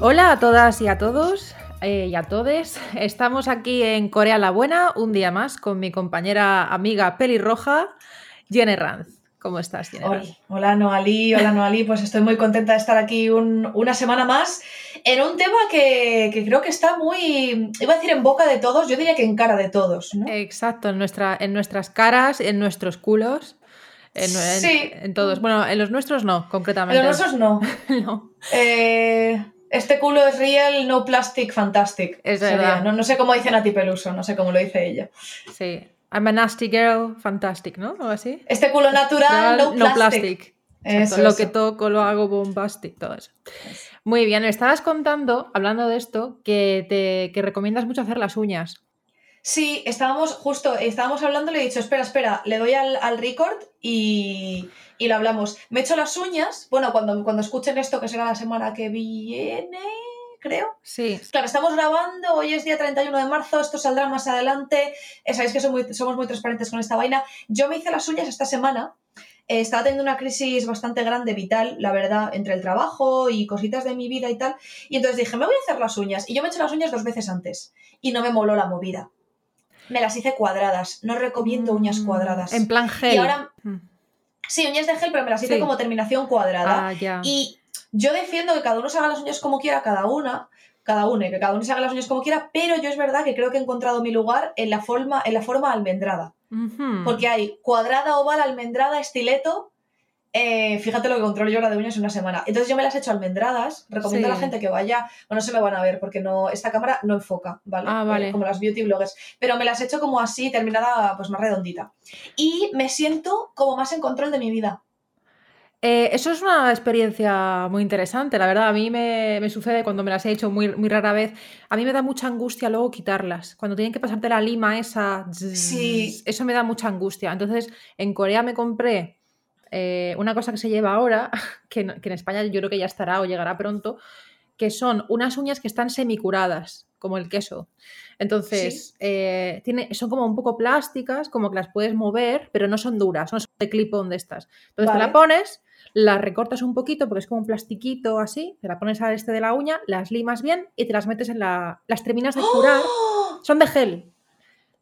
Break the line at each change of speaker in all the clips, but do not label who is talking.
Hola a todas y a todos eh, y a todes. Estamos aquí en Corea la Buena un día más con mi compañera amiga pelirroja, Jenny Ranz. ¿Cómo estás, Jenny?
Hola, hola Noalí, hola Noalí. Pues estoy muy contenta de estar aquí una semana más en un tema que, creo que está muy, iba a decir en boca de todos, yo diría que en cara de todos. ¿no?
Exacto, en, nuestra, en nuestras caras, en nuestros culos. En,
sí.
en, todos. Bueno, en los nuestros no, concretamente.
En los nuestros no.
no.
Eh, este culo es real, no plastic, fantastic.
Es verdad.
No, no, sé cómo dice Nati Peluso, no sé cómo lo dice ella.
Sí. I'm a nasty girl, fantastic, ¿no? O así.
Este culo natural, no plastic.
Eso, lo que toco lo hago bombastic, todo eso. Muy bien, estabas contando, hablando de esto, que te que recomiendas mucho hacer las uñas.
Sí, estábamos justo, estábamos hablando, le he dicho, espera, espera, le doy al, al record y, y, lo hablamos. Me he hecho las uñas, bueno, cuando, cuando escuchen esto, que será la semana que viene, creo.
Sí.
Claro, estamos grabando, hoy es día 31 de marzo, esto saldrá más adelante. Eh, sabéis que somos muy, somos muy transparentes con esta vaina. Yo me hice las uñas esta semana. Eh, estaba teniendo una crisis bastante grande, vital, la verdad, entre el trabajo y cositas de mi vida y tal. Y entonces dije, me voy a hacer las uñas. Y yo me he hecho las uñas dos veces antes. Y no me moló la movida. Me las hice cuadradas. No recomiendo uñas mm, cuadradas.
En plan gel.
Y ahora. Mm. Sí, uñas de gel, pero me las hice como terminación cuadrada.
Ah, ya.
Y yo defiendo que cada uno se haga las uñas como quiera, cada una, cada uno, que cada uno se haga las uñas como quiera, pero yo es verdad que creo que he encontrado mi lugar en la forma, en la forma almendrada. Porque hay cuadrada, oval, almendrada, estileto. Eh, fíjate lo que controlo yo la de uñas en una semana. Entonces yo me las he hecho almendradas. Recomiendo a la gente que vaya. Bueno, no se me van a ver porque no esta cámara no enfoca, ¿vale?
Ah, vale.
Eh, como las beauty bloggers. Pero me las he hecho como así, terminada, pues más redondita. Y me siento como más en control de mi vida.
Eh, eso es una experiencia muy interesante, la verdad. A mí me, sucede cuando me las he hecho muy, muy rara vez. A mí me da mucha angustia luego quitarlas. Cuando tienen que pasarte la lima esa,
sí.
eso me da mucha angustia. Entonces, en Corea me compré eh, una cosa que se lleva ahora, que, en España yo creo que ya estará o llegará pronto, que son unas uñas que están semicuradas, como el queso. Entonces, eh, tiene, son como un poco plásticas, como que las puedes mover, pero no son duras, no son de clip-on de estas. Entonces te la pones las recortas un poquito porque es como un plastiquito así, te la pones al este de la uña, las limas bien y te las metes en la... Las terminas de curar. ¡Oh! Son de gel.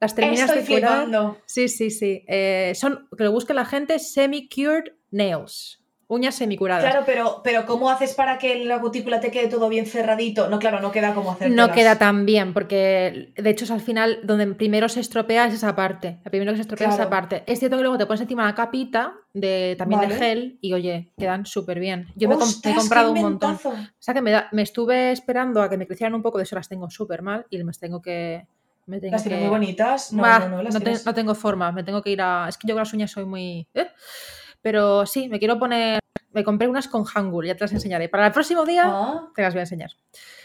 Las terminas
de
curar. Sí, sí, sí. Eh, son, que lo busque la gente, semi-cured nails. Uñas semicuradas.
Claro, pero, pero ¿cómo haces para que la cutícula te quede todo bien cerradito? No, claro, no queda como hacer.
No queda tan bien, porque de hecho es al final donde primero se estropea es esa parte. El primero que se estropea es esa parte. Es cierto que luego te pones encima la capita de, también de gel y oye, quedan súper bien. Yo me, he comprado un montón. O sea que me, me, estuve esperando a que me crecieran un poco, de eso las tengo súper mal y me tengo que. Me
las tienes muy bonitas. No,
no, no, no, tengo forma, me tengo que ir a. Es que yo con las uñas soy muy. ¿eh? Pero sí, me quiero poner me compré unas con Hangul, ya te las enseñaré. Para el próximo día ah. te las voy a enseñar.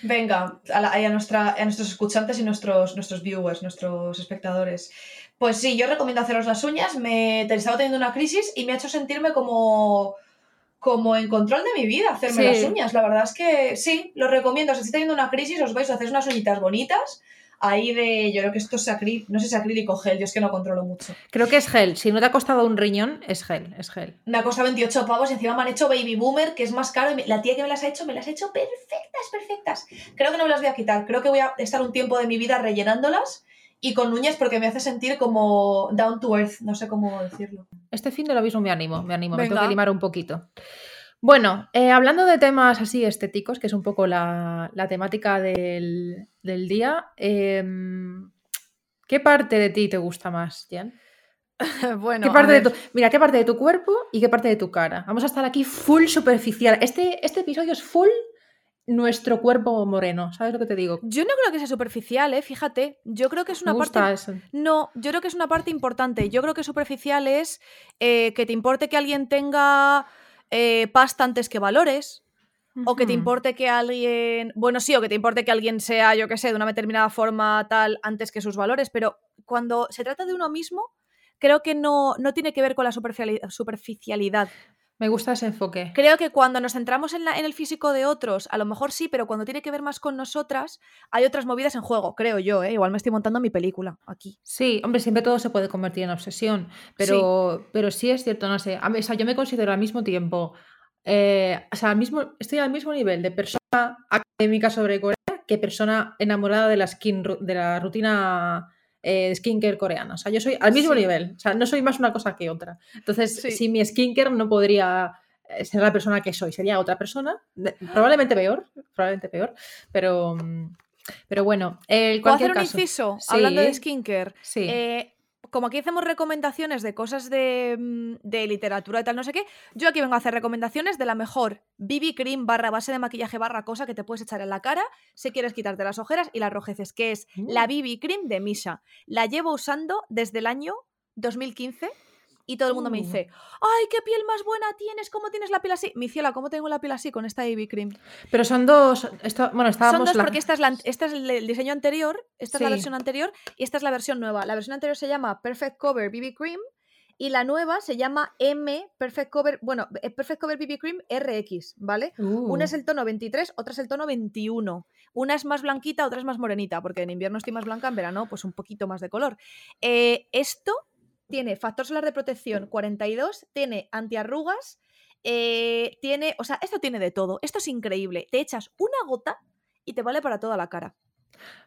Venga, a, nuestra, a, nuestros escuchantes y nuestros, nuestros viewers, nuestros espectadores. Pues sí, yo recomiendo haceros las uñas. Me estaba teniendo una crisis y me ha hecho sentirme como, como en control de mi vida hacerme las uñas. La verdad es que sí, lo recomiendo. Si estáis teniendo una crisis, os vais a hacer unas uñitas bonitas ahí de. Yo creo que esto es acrílico, no sé si es acrílico o gel, yo es que no controlo mucho.
Creo que es gel. Si no te ha costado un riñón, es gel, es gel.
Me ha costado 28 pavos y encima me han hecho Baby Boomer, que es más caro. Y la tía que me las ha hecho, me las ha hecho perfectas, perfectas. Creo que no me las voy a quitar. Creo que voy a estar un tiempo de mi vida rellenándolas y con uñas porque me hace sentir como down to earth, no sé cómo decirlo.
Este fin de lo mismo me animo, me animo, me tengo que limar un poquito. Bueno, eh, hablando de temas así estéticos, que es un poco la, temática del, día, em, ¿qué parte de ti te gusta más, Jan?
bueno,
¿Qué parte de tu, mira, ¿qué parte de tu cuerpo y qué parte de tu cara? Vamos a estar aquí full superficial. Este, este episodio es full nuestro cuerpo moreno, ¿sabes lo que te digo?
Yo no creo que sea superficial, ¿eh? Fíjate, yo creo que es una
Me
parte...
Eso.
No, yo creo que es una parte importante. Yo creo que superficial es eh, que te importe que alguien tenga eh, pasta antes que valores. O que te importe que alguien. Bueno, sí, o que te importe que alguien sea, yo qué sé, de una determinada forma tal antes que sus valores. Pero cuando se trata de uno mismo, creo que no, no tiene que ver con la superficialidad.
Me gusta ese enfoque.
Creo que cuando nos centramos en, en, el físico de otros, a lo mejor sí, pero cuando tiene que ver más con nosotras, hay otras movidas en juego, creo yo, ¿eh? Igual me estoy montando mi película aquí.
Sí, hombre, siempre todo se puede convertir en obsesión, pero sí, pero sí es cierto, no sé. A mí, o sea, yo me considero al mismo tiempo eh, o sea, al mismo, estoy al mismo nivel de persona académica sobre Corea que persona enamorada de la, skin, de la rutina eh, skincare coreana. O sea, yo soy al mismo
Sí.
nivel. O sea, no soy más una cosa que otra. Entonces,
Sí.
sin mi skincare no podría eh, ser la persona que soy. Sería otra persona. probablemente peor. Probablemente peor. Pero, mm, pero bueno, en
¿Puedo hacer
cualquier
un
caso.
inciso hablando de skincare?
Sí.
Eh, como aquí hacemos recomendaciones de cosas de, mm, de literatura y tal, no sé qué, yo aquí vengo a hacer recomendaciones de la mejor BB cream barra base de maquillaje barra cosa que te puedes echar en la cara si quieres quitarte las ojeras y las rojeces, que es
Mm.
la BB cream de Misha. La llevo usando desde el año 2015 y todo el mundo me
Uh.
dice, ¡ay, qué piel más buena tienes! ¿Cómo tienes la piel así? Mi ciela, ¿cómo tengo la piel así con esta BB cream?
Pero son dos. esto- bueno, estábamos.
Son dos
la-
porque esta es, la, esta es el, diseño anterior, esta es la versión anterior y esta es la versión nueva. La versión anterior se llama Perfect Cover BB Cream y la nueva se llama M Perfect Cover, bueno, eh, Perfect Cover BB Cream RX, ¿vale?
Uh.
Una es el tono 23, otra es el tono 21. Una es más blanquita, otra es más morenita, porque en invierno estoy más blanca, en verano pues un poquito más de color. Eh, esto tiene factor solar de protección 42, tiene antiarrugas, eh, tiene, o sea, esto tiene de todo. Esto es increíble. Te echas una gota y te vale para toda la cara.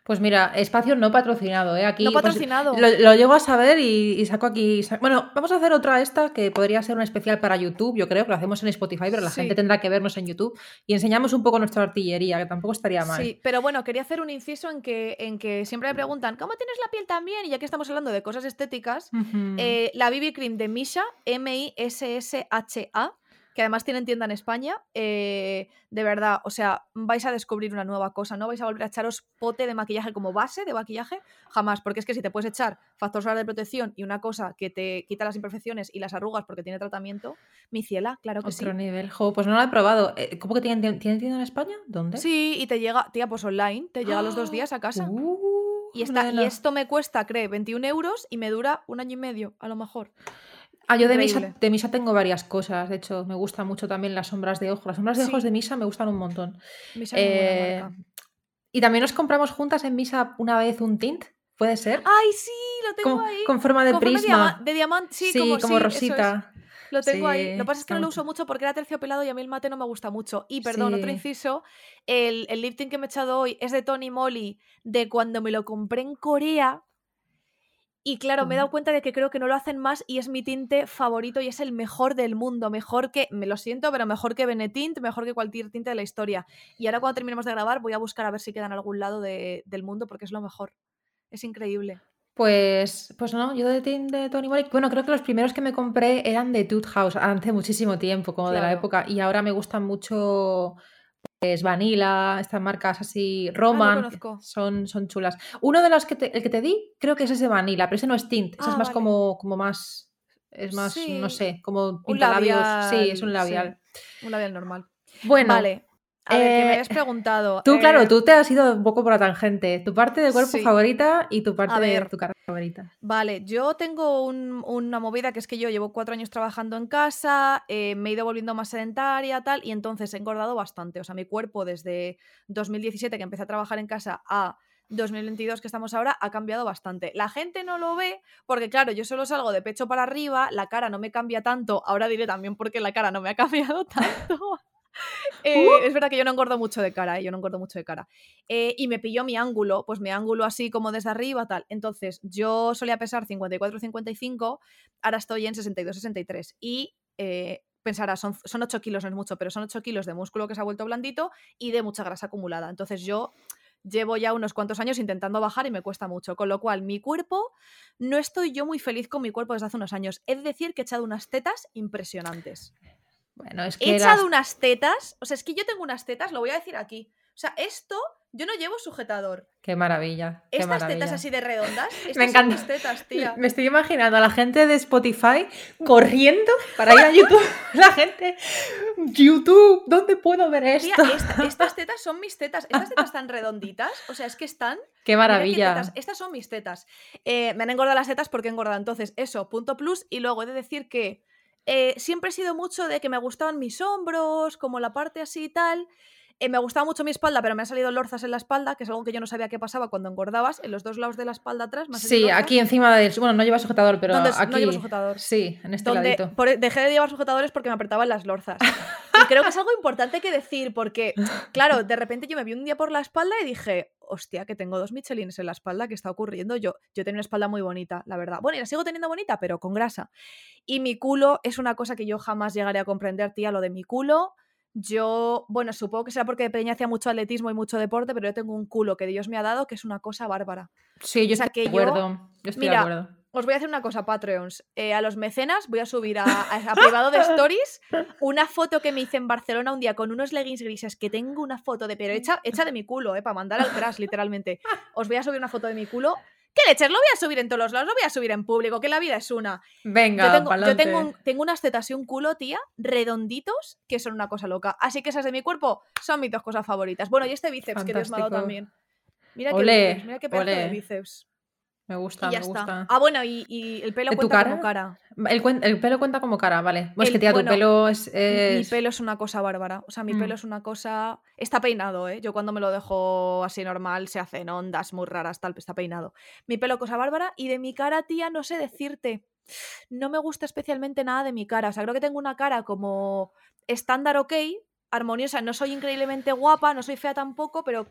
Pues mira, espacio no patrocinado, ¿eh? Aquí
no
pues,
patrocinado.
lo, lo llego a saber y, y saco aquí. Bueno, vamos a hacer otra esta que podría ser un especial para YouTube, yo creo que lo hacemos en Spotify, pero la
Sí.
gente tendrá que vernos en YouTube y enseñamos un poco nuestra artillería, que tampoco estaría mal.
Sí, pero bueno, quería hacer un inciso en que, en que siempre me preguntan, ¿cómo tienes la piel tan bien? Y ya que estamos hablando de cosas estéticas, eh, la BB Cream de Misha, M-I-S-S-H-A, que además tienen tienda en España, eh, de verdad, o sea, vais a descubrir una nueva cosa, no vais a volver a echaros pote de maquillaje como base de maquillaje, jamás, porque es que si te puedes echar factor solar de protección y una cosa que te quita las imperfecciones y las arrugas porque tiene tratamiento, mi ciela, claro que
Otro
sí.
nivel. Jo, pues no lo he probado. Eh, ¿Cómo que tienen, tienen tienda en España? ¿Dónde?
Sí, y te llega, tía, pues online, te llega los dos días a casa.
Uh,
Y, esta, y esto me cuesta, cree, 21 euros y me dura un año y medio, a lo mejor.
Ah, yo de misa,
increíble.
de misa tengo varias cosas. De hecho, me gustan mucho también las sombras de ojos. Las sombras de
Sí.
ojos de misa me gustan un montón.
Misa
Eh,
marca.
y también nos compramos juntas en misa una vez un tint, ¿puede ser?
¡Ay, sí! Lo tengo
con,
ahí.
con forma de
Con
prisma.
de diamante, sí, como, sí, eso es.
rosita.
Lo tengo ahí. Lo que pasa es que no lo uso mucho porque era terciopelado y a mí el mate no me gusta mucho. Y perdón, otro inciso. El, el lifting que me he echado hoy es de Tony Moly de cuando me lo compré en Corea. Y claro, me he dado cuenta de que creo que no lo hacen más y es mi tinte favorito y es el mejor del mundo. Mejor que, me lo siento, pero mejor que Benetint, mejor que cualquier tinte de la historia. Y ahora cuando terminemos de grabar voy a buscar a ver si queda en algún lado de- del mundo porque es lo mejor. Es increíble.
Pues, pues no, yo de tint de Tony Moly, bueno, creo que los primeros que me compré eran de Tooth House hace muchísimo tiempo, como de la época, y ahora me gustan mucho pues Vanilla, estas marcas así,
Ah,
Roman, son, son chulas. Uno de los que te, el que te di, creo que es ese Vanilla, pero ese no es tint, ese
Ah,
es más
vale.
como, como más, es más, no sé, como
Un
pintalabios, sí,
labial.
es un labial.
Un labial normal.
Bueno,
Vale. A ver, que me
eh,
habías preguntado.
tú, claro,
eh,
tú te has ido un poco por la tangente, tu parte del cuerpo
Sí.
favorita y tu parte de tu cara favorita.
Vale, yo tengo un- una movida que es que yo llevo cuatro años trabajando en casa, eh, me he ido volviendo más sedentaria, tal, y entonces he engordado bastante. O sea, mi cuerpo desde 2017, que empecé a trabajar en casa, a 2022, que estamos ahora, ha cambiado bastante. La gente no lo ve porque, claro, yo solo salgo de pecho para arriba, la cara no me cambia tanto, ahora diré también porque la cara no me ha cambiado tanto. Eh, Es verdad que yo no engordo mucho de cara, eh, yo no engordo mucho de cara. Eh, y me pilló mi ángulo, pues mi ángulo así como desde arriba, tal. Entonces, yo solía pesar 54-55, ahora estoy en 62-63. Y eh, pensarás, son, son 8 kilos, no es mucho, pero son 8 kilos de músculo que se ha vuelto blandito y de mucha grasa acumulada. Entonces, yo llevo ya unos cuantos años intentando bajar y me cuesta mucho. Con lo cual, mi cuerpo, no estoy yo muy feliz con mi cuerpo desde hace unos años. Es decir, que he echado unas tetas impresionantes.
Bueno, es
He
que
echado
las-
unas tetas, o sea, es que yo tengo unas tetas, lo voy a decir aquí. O sea, esto, yo no llevo sujetador.
Qué maravilla. Qué
Estas
maravilla.
tetas así de redondas, estas
Me
son
encanta.
mis tetas, tía.
Me estoy imaginando a la gente de Spotify corriendo para ir a YouTube. La gente, YouTube, ¿dónde puedo ver
Tía,
esto?
esta- estas tetas son mis tetas. Estas tetas están redonditas, o sea, es que están
Qué maravilla.
tetas, Estas son mis tetas. Eh, me han engordado las tetas porque he engordado. Entonces, eso, punto plus. Y luego he de decir que eh, siempre he sido mucho de que me gustaban mis hombros, como la parte así y tal. Eh, me gustaba mucho mi espalda, pero me han salido lorzas en la espalda, que es algo que yo no sabía qué pasaba cuando engordabas. En los dos lados de la espalda atrás me
Sí,
lorzas.
aquí encima del. Bueno, no lleva sujetador, pero
¿Dónde-
aquí.
no llevo sujetador?
Sí, en este
donde
ladito.
por- dejé de llevar sujetadores porque me apretaban las lorzas. Y creo que es algo importante que decir, porque, claro, de repente yo me vi un día por la espalda y dije, hostia, que tengo dos Michelines en la espalda, ¿qué está ocurriendo? Yo, yo tenía una espalda muy bonita, la verdad. Bueno, y la sigo teniendo bonita, pero con grasa. Y mi culo es una cosa que yo jamás llegaré a comprender, tía, lo de mi culo. Yo, bueno, supongo que será porque de pequeña hacía mucho atletismo y mucho deporte, pero yo tengo un culo que Dios me ha dado que es una cosa bárbara.
Sí, yo
o sea,
estoy de
que yo-
acuerdo. Yo, estoy
Mira,
de acuerdo.
Os voy a hacer una cosa, Patreons. Eh, a los mecenas voy a subir a, a- a privado de stories una foto que me hice en Barcelona un día con unos leggings grises que tengo una foto de, pero hecha, hecha de mi culo, eh, para mandar al crash, literalmente. Os voy a subir una foto de mi culo. ¿Qué leches? Lo voy a subir en todos los lados, lo voy a subir en público, que la vida es una.
Venga,
Yo tengo, yo tengo, un- tengo unas tetas y un culo, tía, redonditos, que son una cosa loca. Así que esas de mi cuerpo son mis dos cosas favoritas. Bueno, y este bíceps que Dios me ha dado
Fantástico.
también. Mira qué
Olé,
bíceps, mira qué pedazo de bíceps.
Me
Y
gusta,
ya
me
está.
gusta.
Ah, bueno, y, y el pelo
¿En tu
cuenta como
cara? El, el pelo cuenta como cara, vale. Pues
El-
que tía,
bueno,
tu pelo es.
Mi pelo es una cosa bárbara. O sea, mi
Mm.
pelo es una cosa. Está peinado, ¿eh? Yo cuando me lo dejo así normal se hacen ondas muy raras, tal, está peinado. Mi pelo, cosa bárbara. Y de mi cara, tía, no sé decirte. No me gusta especialmente nada de mi cara. O sea, creo que tengo una cara como estándar ok, armoniosa. No soy increíblemente guapa, no soy fea tampoco, pero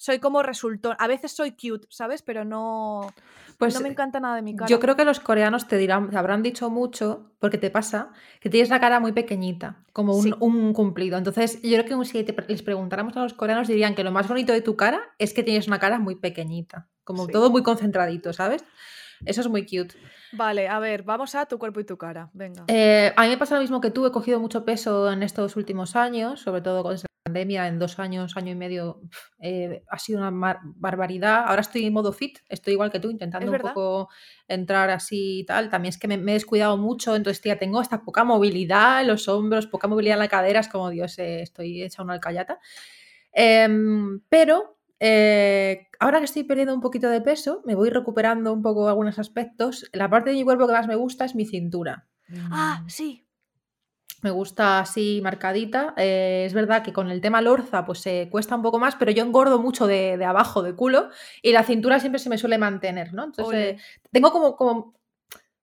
soy como resultón. A veces soy cute, ¿sabes? Pero no.
Pues
no me encanta nada de mi cara.
yo creo que los coreanos te dirán, te habrán dicho mucho, porque te pasa, que tienes la cara muy pequeñita, como un,
Sí.
un cumplido. Entonces, yo creo que si te- les preguntáramos a los coreanos, dirían que lo más bonito de tu cara es que tienes una cara muy pequeñita, como
Sí.
todo muy concentradito, ¿sabes? Eso es muy cute.
Vale, a ver, vamos a tu cuerpo y tu cara. Venga.
Eh, a mí me pasa lo mismo que tú, he cogido mucho peso en estos últimos años, sobre todo con esta pandemia, en dos años, año y medio, eh, ha sido una barbaridad. Ahora estoy en modo fit, estoy igual que tú, intentando un poco entrar así y tal. También es que me, me he descuidado mucho, entonces, tía, tengo hasta poca movilidad en los hombros, poca movilidad en la cadera, es como, Dios, eh, estoy hecha una alcayata. Em, pero eh, ahora que estoy perdiendo un poquito de peso, me voy recuperando un poco algunos aspectos. La parte de mi cuerpo que más me gusta es mi cintura.
Ah,
Mm,
sí.
Me gusta así marcadita. Eh, es verdad que con el tema lorza pues se cuesta un poco más, pero yo engordo mucho de, de abajo de culo y la cintura siempre se me suele mantener, ¿no? Entonces eh, tengo como, como,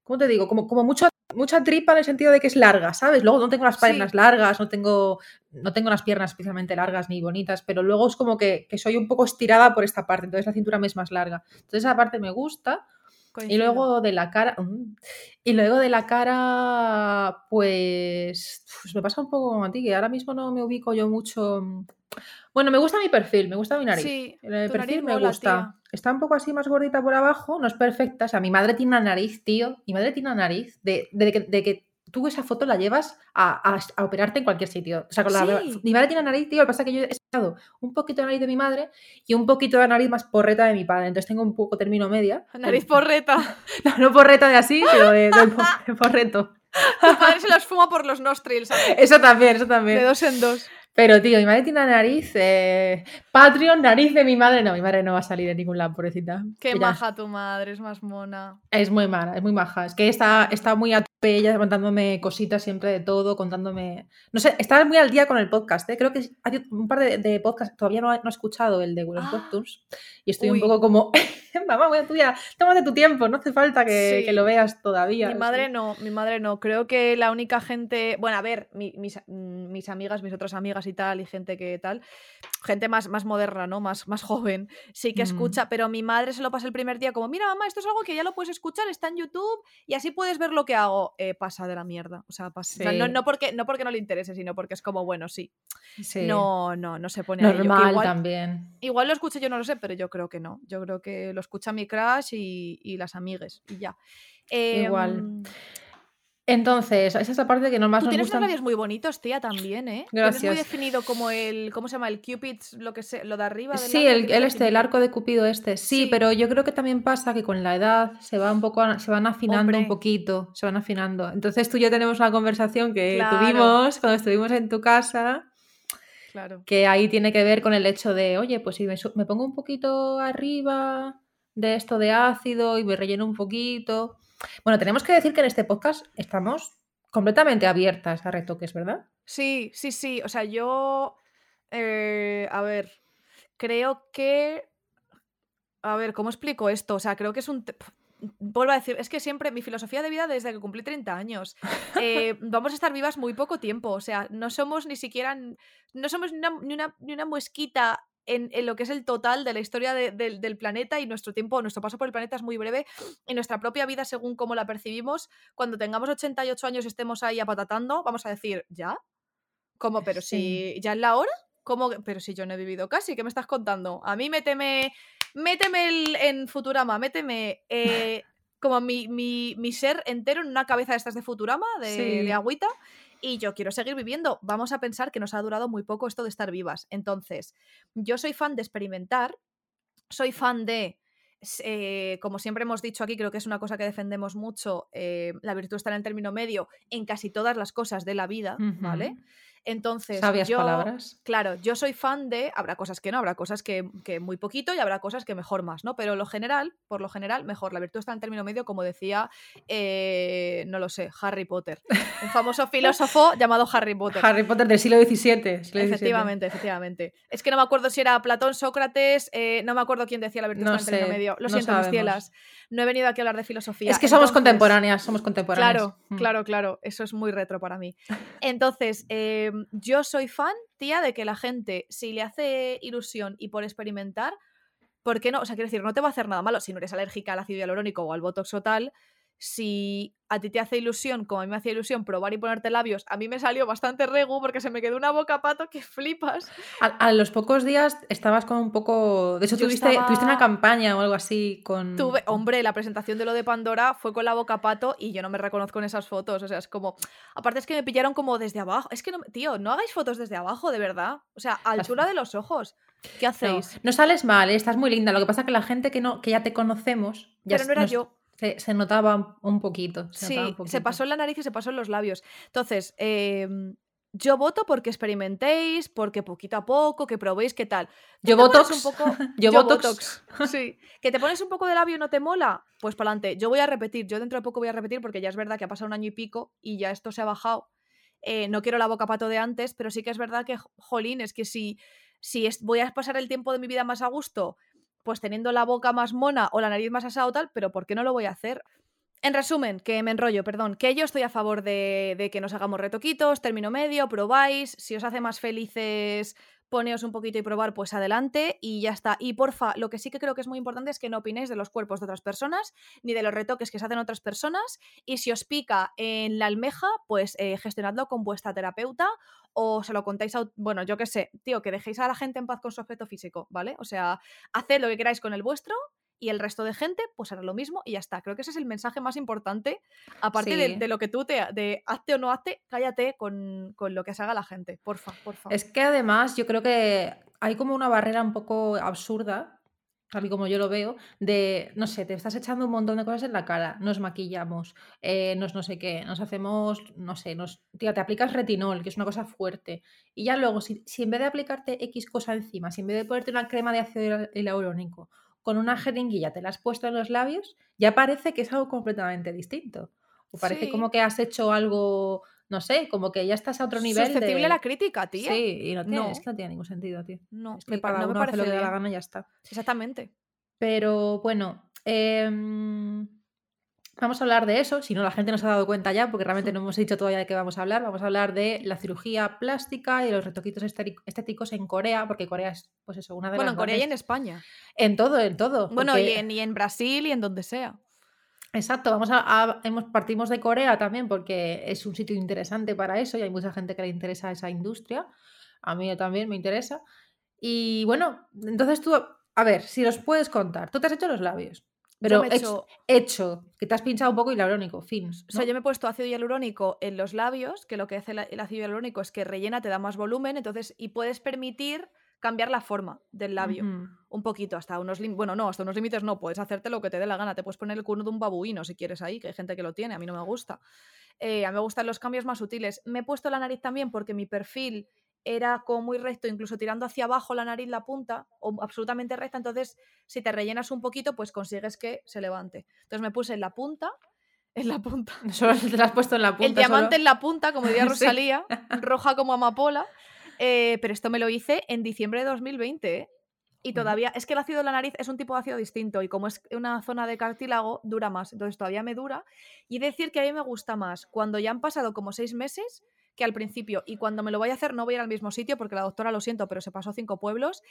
¿cómo te digo? Como, como mucho, mucha tripa en el sentido de que es larga, ¿sabes? Luego no tengo las
Sí.
piernas largas, no tengo, no tengo unas piernas especialmente largas ni bonitas, pero luego es como que, que soy un poco estirada por esta parte, entonces la cintura me es más larga. Entonces esa parte me gusta. Y luego de la cara. mm, Y luego de la cara, pues, pues me pasa un poco como a ti, que ahora mismo no me ubico yo mucho. mm. Bueno, me gusta mi perfil, me gusta mi nariz.
Sí,
El perfil
nariz
me
mola,
gusta.
tía.
Está un poco así más gordita por abajo, no es perfecta. O sea, mi madre tiene una nariz, tío. Mi madre tiene una nariz de, de que, de que tú esa foto la llevas a, a- a operarte en cualquier sitio. O sea, con la,
Sí.
mi madre tiene una nariz, tío. Lo que pasa es que yo he sacado un poquito de nariz de mi madre y un poquito de nariz más porreta de mi padre. Entonces tengo un poco término media.
Nariz porreta.
No, no porreta de así, pero de, de po- de porreto.
Tu padre se los fuma por los nostrils. ¿sabes?
Eso también, eso
De
también.
dos en dos.
Pero, tío, mi madre tiene una nariz. eh, Patreon, nariz de mi madre. No, mi madre no va a salir en ningún lado, pobrecita.
Qué maja tu madre, es más mona.
Es muy mala, es muy maja. Es que está, está muy a tope ella contándome cositas siempre de todo, contándome. No sé, está muy al día con el podcast. ¿eh? Creo que hay un par de, de podcasts, todavía no, he- no he escuchado el de los
Ah.
Y estoy
Uy.
un poco como, mamá, voy a tuya, tómate tu tiempo, no hace falta que,
Sí.
que lo veas todavía.
Mi madre no, mi madre no. Creo que la única gente. Bueno, a ver, mi- mis, mis amigas, mis otras amigas y tal, y gente que tal. Gente más, más moderna, ¿no? Más, más joven. Sí que
Mm.
escucha, pero mi madre se lo pasa el primer día como: Mira, mamá, esto es algo que ya lo puedes escuchar, está en YouTube y así puedes ver lo que hago. Eh, pasa de la mierda. O sea, pasa. o sea, no, no porque, no porque no le interese, sino porque es como, bueno, sí.
Sí.
No, no, no se pone a ello,
Normal
igual-
también.
Igual lo escucho, yo no lo sé, pero yo creo que no. Yo creo que lo escucha mi crush y, y las amigues y ya.
Igual.
Em,
Entonces, esa es la parte que no más
Tú
nos
tienes
gusta.
unos labios muy bonitos, tía, también, ¿eh? Tienes muy
Gracias.
definido como el, ¿cómo se llama? El Cupid's, lo que sé, lo de arriba del
Sí, el, el este, el arco de Cupido este. Sí,
Sí.
pero yo creo que también pasa que con la edad se va un poco, se van afinando un poquito, se van afinando. Entonces tú y yo tenemos una conversación que
Claro.
tuvimos cuando estuvimos en tu casa,
Claro.
que ahí tiene que ver con el hecho de, oye, pues si me, me pongo un poquito arriba de esto de ácido y me relleno un poquito. Bueno, tenemos que decir que en este podcast estamos completamente abiertas a retoques, ¿verdad?
Sí, sí, sí. O sea, yo Eh, a ver, creo que... A ver, ¿cómo explico esto? O sea, creo que es un... Vuelvo a decir, es que siempre mi filosofía de vida desde que cumplí 30 años, eh, vamos a estar vivas muy poco tiempo, o sea, no somos ni siquiera, no somos ni una, ni una, ni una muesquita en, en lo que es el total de la historia de- del- del planeta y nuestro tiempo, nuestro paso por el planeta es muy breve y nuestra propia vida según cómo la percibimos, cuando tengamos 88 años y estemos ahí apatatando, vamos a decir, ¿ya? ¿Cómo? Pero
Sí.
si ya es la hora, ¿cómo? Pero si yo no he vivido casi, ¿qué me estás contando? A mí méteme, méteme el- en Futurama, méteme eh, como mi, mi- mi ser entero en una cabeza de estas de Futurama, de, agüita, y yo quiero seguir viviendo. Vamos a pensar que nos ha durado muy poco esto de estar vivas. Entonces, yo soy fan de experimentar, soy fan de... eh, como siempre hemos dicho aquí, creo que es una cosa que defendemos mucho, eh, la virtud está en el término medio en casi todas las cosas de la vida, ¿vale? Entonces,
Sabias
yo,
palabras.
Claro, yo soy fan de. Habrá cosas que no, habrá cosas que, que muy poquito y habrá cosas que mejor más, ¿no? Pero lo general, por lo general, mejor. La virtud está en término medio, como decía, eh, no lo sé, Harry Potter. Un famoso filósofo llamado Harry Potter.
Harry Potter del siglo XVII. siglo XVII.
Efectivamente, efectivamente. Es que no me acuerdo si era Platón, Sócrates, eh, no me acuerdo quién decía la virtud
No
está en término medio. Lo
no
siento, mis cielas. No he venido aquí a hablar de filosofía.
Es que somos
Entonces-
contemporáneas, somos contemporáneas.
Claro,
Mm.
claro, claro. Eso es muy retro para mí. Entonces, eh, yo soy fan, tía, de que la gente, si le hace ilusión y por experimentar, ¿por qué no? O sea, quiero decir, no te va a hacer nada malo si no eres alérgica al ácido hialurónico o al botox o tal. Si a ti te hace ilusión, como a mí me hacía ilusión, probar y ponerte labios, a mí me salió bastante regu porque se me quedó una boca pato que flipas.
A, a los pocos días estabas como un poco. De hecho, tuviste,
estaba-
tuviste una campaña o algo así con.
Tuve, hombre, la presentación de lo de Pandora fue con la boca pato y yo no me reconozco en esas fotos. O sea, es como. Aparte es que me pillaron como desde abajo. Es que no, tío, no hagáis fotos desde abajo, de verdad. O sea, a altura de los ojos. ¿Qué
No,
hacéis?
no sales mal, ¿eh? estás muy linda. Lo que pasa es que la gente que, no, que ya te conocemos. Ya
Pero no era
nos-
yo.
Se, se notaba un poquito. Se
Sí, se pasó en la nariz y se pasó en los labios. Entonces, em, yo voto porque experimentéis, porque poquito a poco, que probéis qué tal.
Yo botox.
Un poco,
Yo botox.
Sí. ¿Que te pones un poco de labio y no te mola? Pues para adelante. Yo voy a repetir, yo dentro de poco voy a repetir porque ya es verdad que ha pasado un año y pico y ya esto se ha bajado. Eh, no quiero la boca pato de antes, pero sí que es verdad que, jolín, es que si, si es- voy a pasar el tiempo de mi vida más a gusto, pues teniendo la boca más mona o la nariz más asada o tal, pero ¿por qué no lo voy a hacer? En resumen, que me enrollo, perdón, que yo estoy a favor de, de que nos hagamos retoquitos, término medio, probáis, si os hace más felices poneos un poquito y probar, pues adelante y ya está. Y porfa, lo que sí que creo que es muy importante es que no opinéis de los cuerpos de otras personas ni de los retoques que se hacen otras personas y si os pica en la almeja, pues eh, gestionadlo con vuestra terapeuta o se lo contáis a... Bueno, yo qué sé, tío, que dejéis a la gente en paz con su aspecto físico, ¿vale? O sea, haced lo que queráis con el vuestro y el resto de gente pues hará lo mismo y ya está. Creo que ese es el mensaje más importante, aparte de, lo que tú te... de hazte o no hazte, cállate con, con lo que se haga la gente, porfa, porfa.
Es que además yo creo que hay como una barrera un poco absurda, tal y como yo lo veo, de, no sé, te estás echando un montón de cosas en la cara, nos maquillamos, eh, nos no sé qué, nos hacemos, no sé, nos, tía, te aplicas retinol, que es una cosa fuerte, y ya luego, si, si en vez de aplicarte X cosa encima, si en vez de ponerte una crema de ácido hia- hialurónico, con una jeringuilla te la has puesto en los labios, ya parece que es algo completamente distinto. O parece
Sí.
como que has hecho algo, no sé, como que ya estás a otro nivel
Susceptible
de...
a la crítica, tía.
Sí, y no tiene,
No.
es que no tiene ningún sentido, tío.
No,
Es que cada
no me
uno hace lo
parece
que da la gana y ya está.
Exactamente.
Pero bueno, em, vamos a hablar de eso. Si no, la gente no se ha dado cuenta ya, porque realmente no hemos dicho todavía de qué vamos a hablar. Vamos a hablar de la cirugía plástica y los retoquitos estéticos en Corea, porque Corea es, pues eso, una de
Bueno,
las
en Corea y en España.
en todo, en todo.
Bueno, y
porque-
en, y en Brasil y en donde sea.
Exacto, vamos a, hemos, partimos de Corea también porque es un sitio interesante para eso y hay mucha gente que le interesa esa industria. A mí también me interesa. Y bueno, entonces tú, a ver, si los puedes contar, tú te has hecho los labios, pero
he
hecho,
hecho-
que te has pinchado un poco hialurónico, fin.
O sea,
¿no?
yo me he puesto ácido hialurónico en los labios, que lo que hace el ácido hialurónico es que rellena, te da más volumen, entonces, y puedes permitir cambiar la forma del labio. Un poquito, hasta unos límites. Bueno, no, hasta unos límites no, puedes hacerte lo que te dé la gana. Te puedes poner el cuerno de un babuino si quieres ahí, que hay gente que lo tiene, a mí no me gusta. Eh, a mí me gustan los cambios más sutiles. Me he puesto la nariz también porque mi perfil era como muy recto, incluso tirando hacia abajo la nariz, la punta, o absolutamente recta. Entonces, si te rellenas un poquito, pues consigues que se levante. Entonces me puse en la punta, en la punta,
Solo te lo has puesto en la punta.
el diamante
solo.
en la punta, como diría
Sí.
Rosalía, roja como amapola. Eh, pero esto me lo hice en diciembre de 2020, ¿eh? Y todavía, es que el ácido de la nariz es un tipo de ácido distinto y como es una zona de cartílago, dura más. Entonces todavía me dura. Y decir que a mí me gusta más cuando ya han pasado como seis meses que al principio. Y cuando me lo vaya a hacer no voy a ir al mismo sitio porque la doctora, lo siento, pero se pasó cinco pueblos.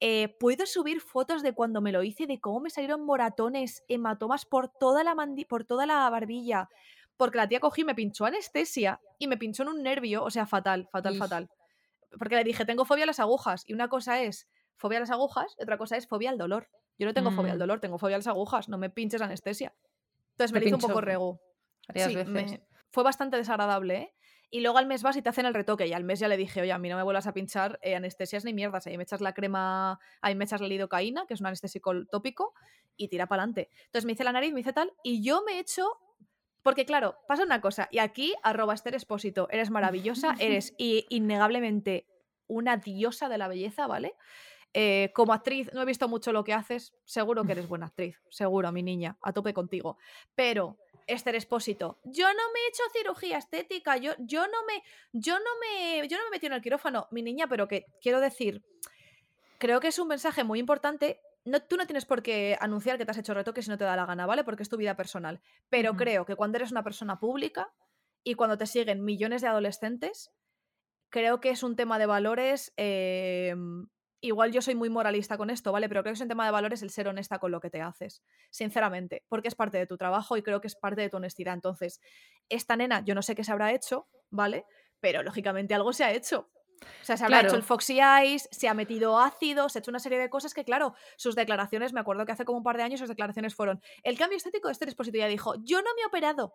Eh, Puedo subir fotos de cuando me lo hice, de cómo me salieron moratones, hematomas por toda la, mandi- por toda la barbilla. Porque la tía cogí, me pinchó anestesia y me pinchó en un nervio. O sea, fatal, fatal, fatal. Porque le dije, tengo fobia a las agujas. Y una cosa es fobia a las agujas y otra cosa es fobia al dolor. Yo no tengo fobia al
Mm.
dolor, tengo fobia a las agujas. No me pinches anestesia. Entonces me lo hice un poco Sí, me- fue bastante desagradable, ¿eh? Y luego al mes vas y te hacen el retoque. Y al mes ya le dije, oye, a mí no me vuelvas a pinchar eh, anestesias ni mierdas. Ahí me echas la crema, ahí me echas la lidocaína, que es un anestésico tópico, y tira para adelante. Entonces me hice la nariz, me hice tal, y yo me he hecho. Porque claro, pasa una cosa, y aquí, arroba Esther Expósito, eres maravillosa, eres innegablemente una diosa de la belleza, ¿vale? Eh, como actriz, no he visto mucho lo que haces, seguro que eres buena actriz, seguro, mi niña, a tope contigo. Pero, Esther Expósito, yo no me he hecho cirugía estética, yo, yo no me, yo no me, yo no me metí en el quirófano, mi niña, pero que quiero decir, creo que es un mensaje muy importante. No, tú no tienes por qué anunciar que te has hecho retoque si no te da la gana, ¿vale? Porque es tu vida personal. Pero creo que cuando eres una persona pública y cuando te siguen millones de adolescentes, creo que es un tema de valores. eh, igual yo soy muy moralista con esto, ¿vale? Pero creo que es un tema de valores el ser honesta con lo que te haces. Sinceramente, porque es parte de tu trabajo y creo que es parte de tu honestidad. Entonces, esta nena, yo no sé qué se habrá hecho, ¿vale? Pero lógicamente algo se ha hecho. O sea, se habrá
Claro.
hecho el Foxy Eyes, se ha metido ácido, se ha hecho una serie de cosas que, claro, sus declaraciones, me acuerdo que hace como un par de años sus declaraciones fueron, el cambio estético de este dispositivo ya dijo, yo no me he operado.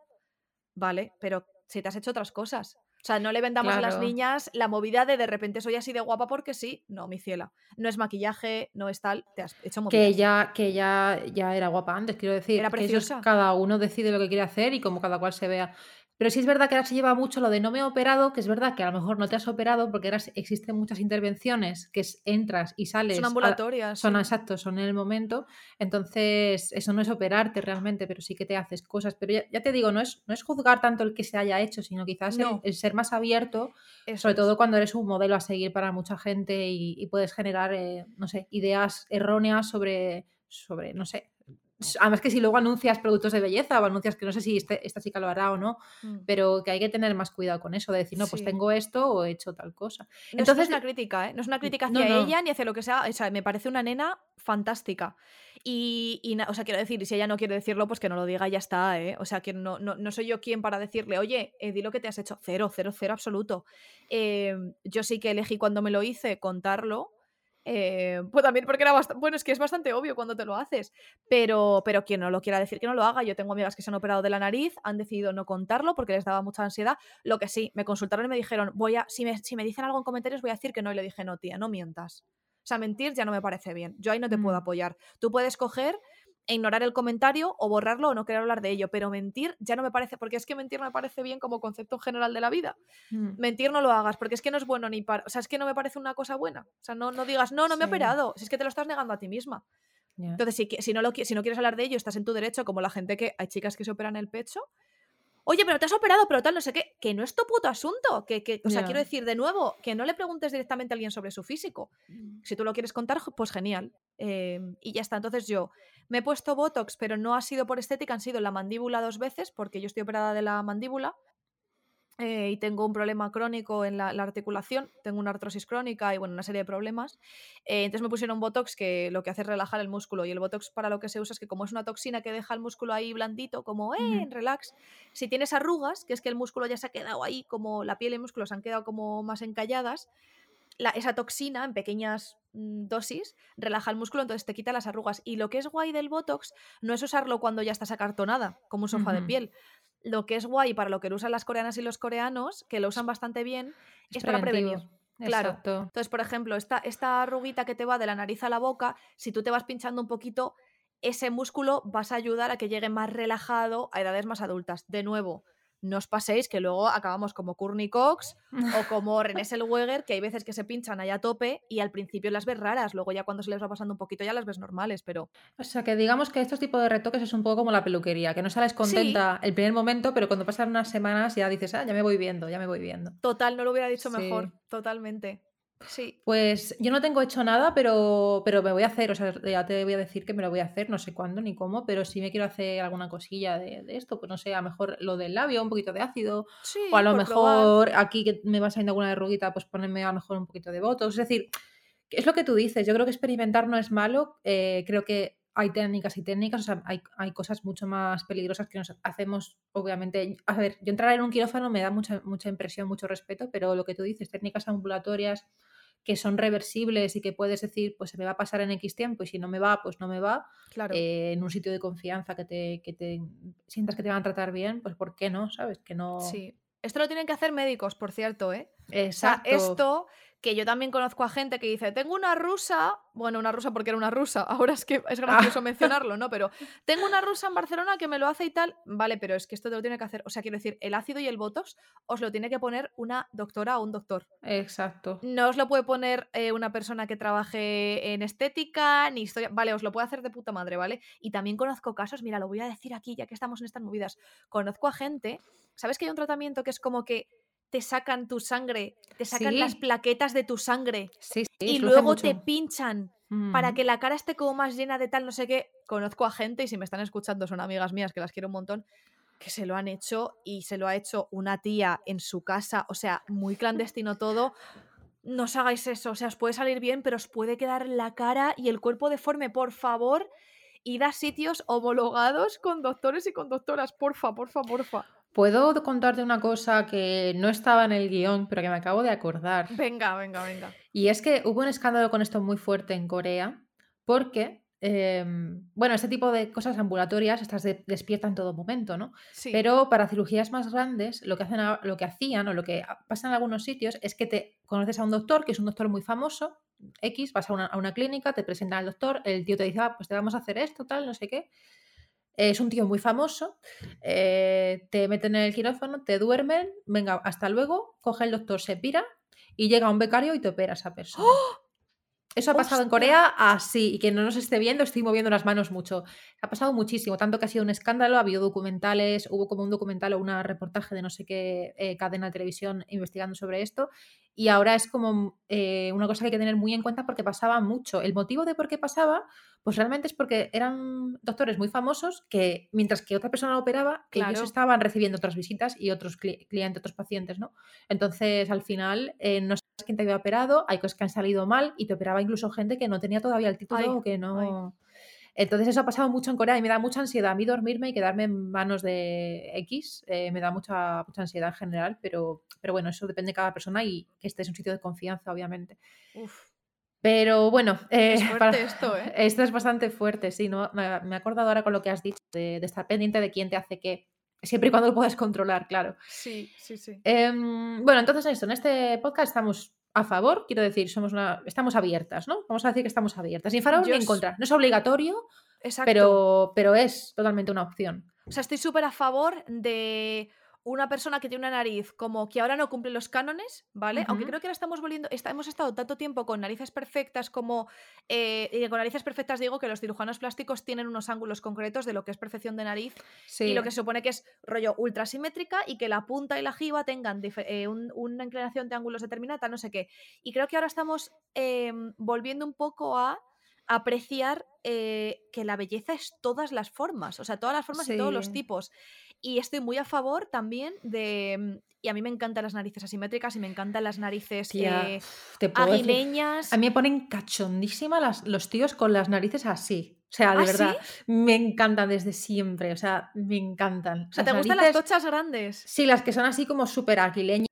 Vale, pero si te has hecho otras cosas. O sea, no le vendamos a las niñas la movida de de repente soy así de guapa porque sí. No, mi ciela. No es maquillaje, no es tal. Te has hecho movidas.
Que ya, que ya, ya era guapa antes, quiero decir.
Era
que
preciosa.
cada uno decide lo que quiere hacer y como cada cual se vea. Pero sí es verdad que ahora se lleva mucho lo de no me he operado, que es verdad que a lo mejor no te has operado porque ahora existen muchas intervenciones que es- entras y sales.
Son
a-
ambulatorias.
son
sí.
exactos, son en el momento. Entonces, eso no es operarte realmente, pero sí que te haces cosas. Pero ya, ya te digo, no es, no es juzgar tanto el que se haya hecho, sino quizás el- ser más abierto,
Eso
sobre
es.
todo cuando eres un modelo a seguir para mucha gente y, y puedes generar, eh, no sé, ideas erróneas sobre, sobre, no sé. Además que si luego anuncias productos de belleza o anuncias que no sé si este- esta chica lo hará o no,
Mm.
pero que hay que tener más cuidado con eso, de decir, no, pues tengo esto o he hecho tal cosa.
No es- no
Entonces,
es una crítica, ¿eh? No es una crítica hacia
no.
ella ni hacia lo que sea. O sea, me parece una nena fantástica. Y, o sea, quiero decir, si ella no quiere decirlo, pues que no lo diga y ya está, ¿eh? O sea, que no, no, no soy yo quien para decirle, oye, eh, di lo que te has hecho. Cero, cero, cero absoluto. Eh, yo sí que elegí cuando me lo hice contarlo. Eh, pues también porque era bastante. Bueno, es que es bastante obvio cuando te lo haces. Pero, pero quien no lo quiera decir, que no lo haga. Yo tengo amigas que se han operado de la nariz, han decidido no contarlo porque les daba mucha ansiedad. Lo que sí, me consultaron y me dijeron, voy a, si me, si me dicen algo en comentarios, voy a decir que no. Y le dije, no, tía, no mientas. O sea, mentir ya no me parece bien. Yo ahí no te puedo
Mm.
apoyar. Tú puedes coger e ignorar el comentario o borrarlo o no querer hablar de ello, pero mentir ya no me parece, porque es que mentir no me parece bien como concepto general de la vida.
mm,
Mentir no lo hagas, porque es que no es bueno ni para. O sea, es que no me parece una cosa buena. O sea, no, no digas, no, no me he operado. Si es que te lo estás negando a ti misma. Entonces, si, si, no lo, si no quieres hablar de ello, estás en tu derecho, como la gente que. Hay chicas que se operan el pecho. Oye, pero te has operado, pero tal, no sé qué. Que no es tu puto asunto. Que, que, o sea, quiero decir, de nuevo, que no le preguntes directamente a alguien sobre su físico. Si tú lo quieres contar, pues genial. Eh, y ya está. Entonces yo me he puesto Botox, pero no ha sido por estética, han sido la mandíbula dos veces, porque yo estoy operada de la mandíbula. Eh, y tengo un problema crónico en la, la articulación, tengo una artrosis crónica y bueno, una serie de problemas. Eh, entonces me pusieron Botox que lo que hace es relajar el músculo y el Botox para lo que se usa es que como es una toxina que deja el músculo ahí blandito, como eh, relax, si tienes arrugas, que es que el músculo ya se ha quedado ahí, como la piel y el músculo se han quedado como más encalladas, la- esa toxina en pequeñas mm, dosis relaja el músculo, entonces te quita las arrugas. Y lo que es guay del Botox no es usarlo cuando ya estás acartonada, como un sofá de piel. Lo que es guay para lo que lo usan las coreanas y los coreanos, que lo usan bastante bien, es, para prevenir. Claro.
Exacto.
Entonces, por ejemplo, esta, esta arruguita que te va de la nariz a la boca, si tú te vas pinchando un poquito, ese músculo vas a ayudar a que llegue más relajado a edades más adultas. De nuevo, no os paséis que luego acabamos como Courtney Cox o como René Zellweger, que hay veces que se pinchan ahí a tope y al principio las ves raras, luego ya cuando se les va pasando un poquito ya las ves normales, pero
O sea, que digamos que estos tipos de retoques es un poco como la peluquería, que no sales contenta el primer momento, pero cuando pasan unas semanas ya dices, ah, ya me voy viendo, ya me voy viendo.
total, no lo hubiera dicho
Sí.
mejor, totalmente. Sí.
Pues yo no tengo hecho nada, pero, pero me voy a hacer, o sea, ya te voy a decir que me lo voy a hacer, no sé cuándo ni cómo, pero sí me quiero hacer alguna cosilla de, de esto, pues no sé, a lo mejor lo del labio, un poquito de ácido,
Sí,
o a lo
probar.
mejor aquí que me va saliendo alguna verruguita, pues ponerme a lo mejor un poquito de botox. Es decir, es lo que tú dices, yo creo que experimentar no es malo, eh, creo que hay técnicas y técnicas, o sea, hay, hay cosas mucho más peligrosas que nos hacemos, obviamente. A ver, yo entrar en un quirófano me da mucha, mucha impresión, mucho respeto, pero lo que tú dices, técnicas ambulatorias que son reversibles y que puedes decir, pues se me va a pasar en X tiempo y si no me va, pues no me va,
Claro.
eh, en un sitio de confianza que te, que te sientas que te van a tratar bien, pues ¿por qué no? ¿Sabes? Que no...
Sí. Esto lo tienen que hacer médicos, por cierto, ¿eh? O sea,
Exacto.
esto que yo también conozco a gente que dice, tengo una rusa, bueno, una rusa porque era una rusa, ahora es que es gracioso mencionarlo, ¿no? Pero tengo una rusa en Barcelona que me lo hace y tal, vale, pero es que esto te lo tiene que hacer, o sea, quiero decir, el ácido y el botox os lo tiene que poner una doctora o un doctor.
Exacto.
No os lo puede poner eh, una persona que trabaje en estética, ni historia. Vale, os lo puede hacer de puta madre, ¿vale? Y también conozco casos, mira, lo voy a decir aquí, ya que estamos en estas movidas. Conozco a gente, ¿sabes que hay un tratamiento que es como que te sacan tu sangre, te sacan las plaquetas de tu sangre
Sí, sí,
y luego te pinchan para que la cara esté como más llena de tal, no sé qué? Conozco a gente, y si me están escuchando son amigas mías que las quiero un montón, que se lo han hecho y se lo ha hecho una tía en su casa, o sea, muy clandestino todo. No os hagáis eso, o sea, os puede salir bien, pero os puede quedar la cara y el cuerpo deforme, por favor. Id a sitios homologados con doctores y con doctoras, porfa, porfa, porfa.
Puedo contarte una cosa que no estaba en el guion, pero que me acabo de acordar.
Venga, venga, venga.
Y es que hubo un escándalo con esto muy fuerte en Corea, porque, em, bueno, este tipo de cosas ambulatorias estás de- despierta en todo momento, ¿no?
Sí.
Pero para cirugías más grandes, lo que, hacen, lo que hacían o lo que pasa en algunos sitios es que te conoces a un doctor, que es un doctor muy famoso, X, vas a una, a una clínica, te presentan al doctor, el tío te dice, ah, pues te vamos a hacer esto, tal, no sé qué. Es un tío muy famoso, eh, te meten en el quirófano, te duermen, venga, hasta luego, coge el doctor, se pira y llega un becario y te opera a esa persona. Eso ha pasado en. Corea así, y que no nos esté viendo, estoy moviendo las manos mucho. Ha pasado muchísimo, tanto que ha sido un escándalo, ha habido documentales, hubo como un documental o un reportaje de no sé qué eh, cadena de televisión investigando sobre esto, y ahora es como eh, una cosa que hay que tener muy en cuenta porque pasaba mucho. El motivo de por qué pasaba, pues realmente es porque eran doctores muy famosos que mientras que otra persona operaba, ellos estaban recibiendo otras visitas y otros cli- clientes, otros pacientes, ¿no? Entonces, al final, eh, no sabes quién te había operado, hay cosas que han salido mal y te operaba incluso gente que no tenía todavía el título
Ay,
o que no... Entonces eso ha pasado mucho en Corea y me da mucha ansiedad. A mí dormirme y quedarme en manos de X eh, me da mucha, mucha ansiedad en general, pero, pero bueno, eso depende de cada persona y que esté en un sitio de confianza, obviamente.
Uf,
Pero bueno, eh,
es fuerte
para-
esto, ¿eh?
esto es bastante fuerte, sí, ¿no? Me, me he acordado ahora con lo que has dicho, de, de estar pendiente de quién te hace qué, siempre y cuando lo puedas controlar, claro.
Sí, sí, sí.
Em, bueno, entonces esto, en este podcast estamos a favor, quiero decir, somos una, estamos abiertas, ¿no? Vamos a decir que estamos abiertas, ni a favor ni en contra. No es obligatorio,
Exacto.
pero, pero es totalmente una opción.
O sea, estoy súper a favor de una persona que tiene una nariz como que ahora no cumple los cánones, ¿vale? Aunque creo que ahora estamos volviendo, está- hemos estado tanto tiempo con narices perfectas como... eh, y con narices perfectas digo que los cirujanos plásticos tienen unos ángulos concretos de lo que es perfección de nariz
Sí,
y lo que se supone que es rollo ultra simétrica y que la punta y la jiba tengan eh, un- una inclinación de ángulos determinada, no sé qué. Y creo que ahora estamos em, volviendo un poco a apreciar eh, que la belleza es todas las formas, o sea, todas las formas y todos los tipos. Y estoy muy a favor también de... mm, Y a mí me encantan las narices asimétricas y me encantan las narices
tía,
eh,
te puedo decir-
aguileñas.
A mí me ponen cachondísima las- los tíos con las narices así. O sea, de
¿Ah,
verdad,
sí?
me encantan desde siempre. O sea, me encantan.
O sea, ¿te gustan las
narices-
tochas grandes?
Sí, las que son así como súper aquileñas.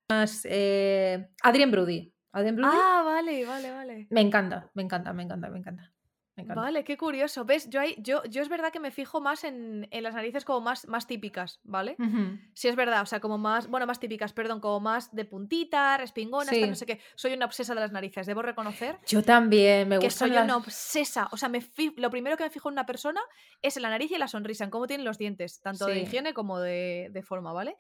Eh... Adrien Brody. Adrien Brody.
Ah, vale, vale, vale.
Me encanta, me encanta, me encanta, me encanta. Me encanta.
Vale, qué curioso. ¿Ves? Yo, ahí- yo, yo es verdad que me fijo más en, en las narices como más, más típicas, ¿vale? Sí, es verdad, o sea, como más, bueno, más típicas, perdón, como más de puntita,
Sí.
no sé qué. Soy una obsesa de las narices, debo reconocer
Yo también, me
que
gustan
soy
las...
una obsesa. O sea, me lo primero que me fijo en una persona es en la nariz y en la sonrisa, en cómo tienen los dientes, tanto de higiene como de, de forma, ¿vale?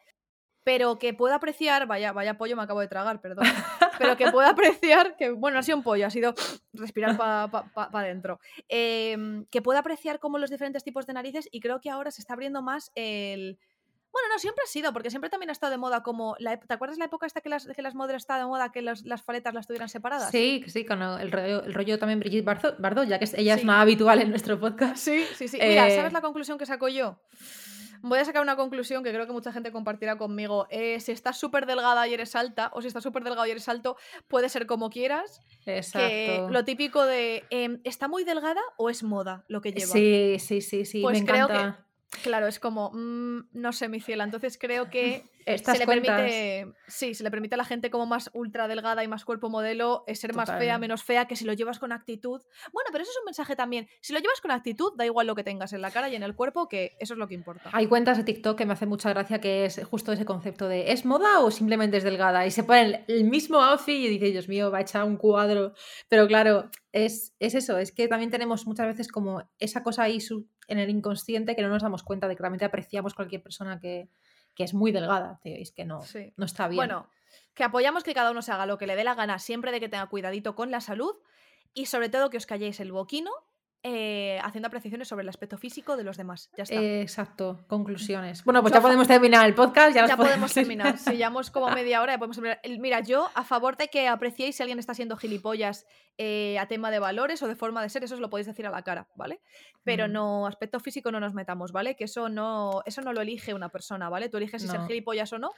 Pero que pueda apreciar, vaya, vaya pollo me acabo de tragar, perdón. Pero que pueda apreciar, que bueno, no ha sido un pollo, ha sido respirar para pa, pa- pa adentro. Em, que pueda apreciar como los diferentes tipos de narices y creo que ahora se está abriendo más el... Bueno, no, siempre ha sido, porque siempre también ha estado de moda como... La, ¿Te acuerdas la época esta que las, que las modelos estaban de moda que las, las faletas las tuvieran separadas?
Sí, sí, con el rollo, el rollo también Brigitte Bardot, ya que ella es una habitual en nuestro podcast.
Sí, sí, sí. Mira,
Eh,
¿sabes la conclusión que saco yo? Voy a sacar una conclusión que creo que mucha gente compartirá conmigo. Eh, si estás súper delgada y eres alta, o si estás súper delgado y eres alto, puede ser como quieras. Que
Exacto.
lo típico de, em, ¿está muy delgada o es moda lo que lleva?
Sí, sí, sí, sí,
Pues
me
creo
encanta.
Claro, es como, mm, no sé, mi ciela. Entonces creo que
Estas
se le permite, sí, se le permite a la gente como más ultra delgada y más cuerpo modelo eh, ser más fea, menos fea, que si lo llevas con actitud. Bueno, pero eso es un mensaje también. Si lo llevas con actitud, da igual lo que tengas en la cara y en el cuerpo, que eso es lo que importa.
Hay cuentas de TikTok que me hace mucha gracia que es justo ese concepto de ¿es moda o simplemente es delgada? Y se ponen el mismo outfit y dice, Dios mío, va a echar un cuadro. Pero claro, es, es eso, es que también tenemos muchas veces como esa cosa ahí su- en el inconsciente que no nos damos cuenta de que realmente apreciamos cualquier persona que, que es muy delgada. Tío, y es que no,
Sí.
no está bien.
Bueno, que apoyamos que cada uno se haga lo que le dé la gana, siempre de que tenga cuidadito con la salud y sobre todo que os calléis el boquino eh, haciendo apreciaciones sobre el aspecto físico de los demás. Ya está.
Exacto, conclusiones. Bueno, pues
Yo
ya podemos terminar el podcast. Ya,
ya podemos terminar. Si llevamos como media hora, ya podemos terminar. Mira, yo a favor de que apreciéis si alguien está siendo gilipollas eh, a tema de valores o de forma de ser, eso os lo podéis decir a la cara, ¿vale? Pero
Mm.
no, aspecto físico no nos metamos, ¿vale? Que eso no, eso no lo elige una persona, ¿vale? Tú eliges si ser gilipollas o no,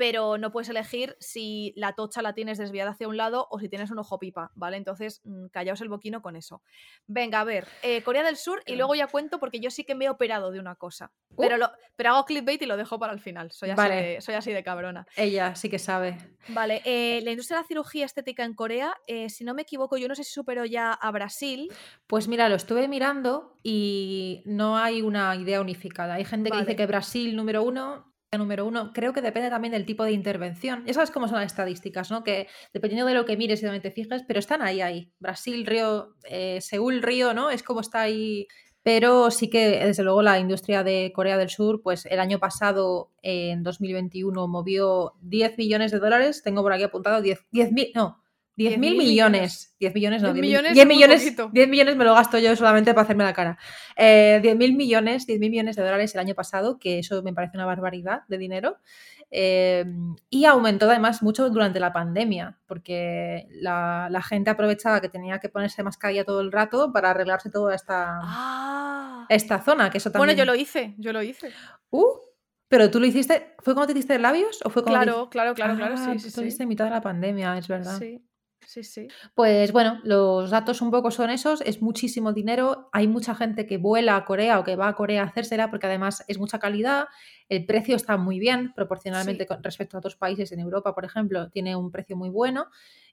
pero no puedes elegir si la tocha la tienes desviada hacia un lado o si tienes un ojo pipa, ¿vale? Entonces, mm, callaos el boquino con eso. Venga, a ver, eh, Corea del Sur, y luego ya cuento porque yo sí que me he operado de una cosa. Pero, lo, pero hago clickbait y lo dejo para el final. Soy así,
Vale.
de, soy así de cabrona.
Ella sí que sabe.
Vale, eh, la industria de la cirugía estética en Corea, eh, si no me equivoco, yo no sé si superó ya a Brasil.
Pues mira, lo estuve mirando y no hay una idea unificada. Hay gente que dice que Brasil número uno, número uno. Creo que depende también del tipo de intervención. Ya sabes cómo son las estadísticas, ¿no? Que dependiendo de lo que mires y donde te fijes, pero están ahí, ahí. Brasil, Río, eh, Seúl, Río, ¿no? Es como está ahí. Pero sí que, desde luego, la industria de Corea del Sur, pues el año pasado, en 2021, movió 10 millones de dólares. Tengo por aquí apuntado 10 mil, no, 10 mil
10.000
millones. 10 millones, no,
10
10 mil-
millones
10
es muy
millones,
poquito.
10 millones me lo gasto yo solamente para hacerme la cara. Eh, 10 mil millones, 10 mil millones de dólares el año pasado, que eso me parece una barbaridad de dinero. Eh, y aumentó además mucho durante la pandemia, porque la, la gente aprovechaba que tenía que ponerse mascarilla todo el rato para arreglarse toda esta,
Ah.
esta zona, que eso
Bueno,
también...
yo lo hice, yo lo hice.
Uh, pero tú lo hiciste, ¿fue cuando te hiciste labios o fue cuando te
Claro, claro, claro, claro,
Ah,
sí,
tú
sí,
lo hiciste
sí.
en mitad de la pandemia, es verdad.
Sí, sí, sí.
Pues bueno, los datos un poco son esos, es muchísimo dinero, hay mucha gente que vuela a Corea o que va a Corea a hacérsela porque además es mucha calidad, el precio está muy bien proporcionalmente
Sí.
con respecto a otros países en Europa, por ejemplo, tiene un precio muy bueno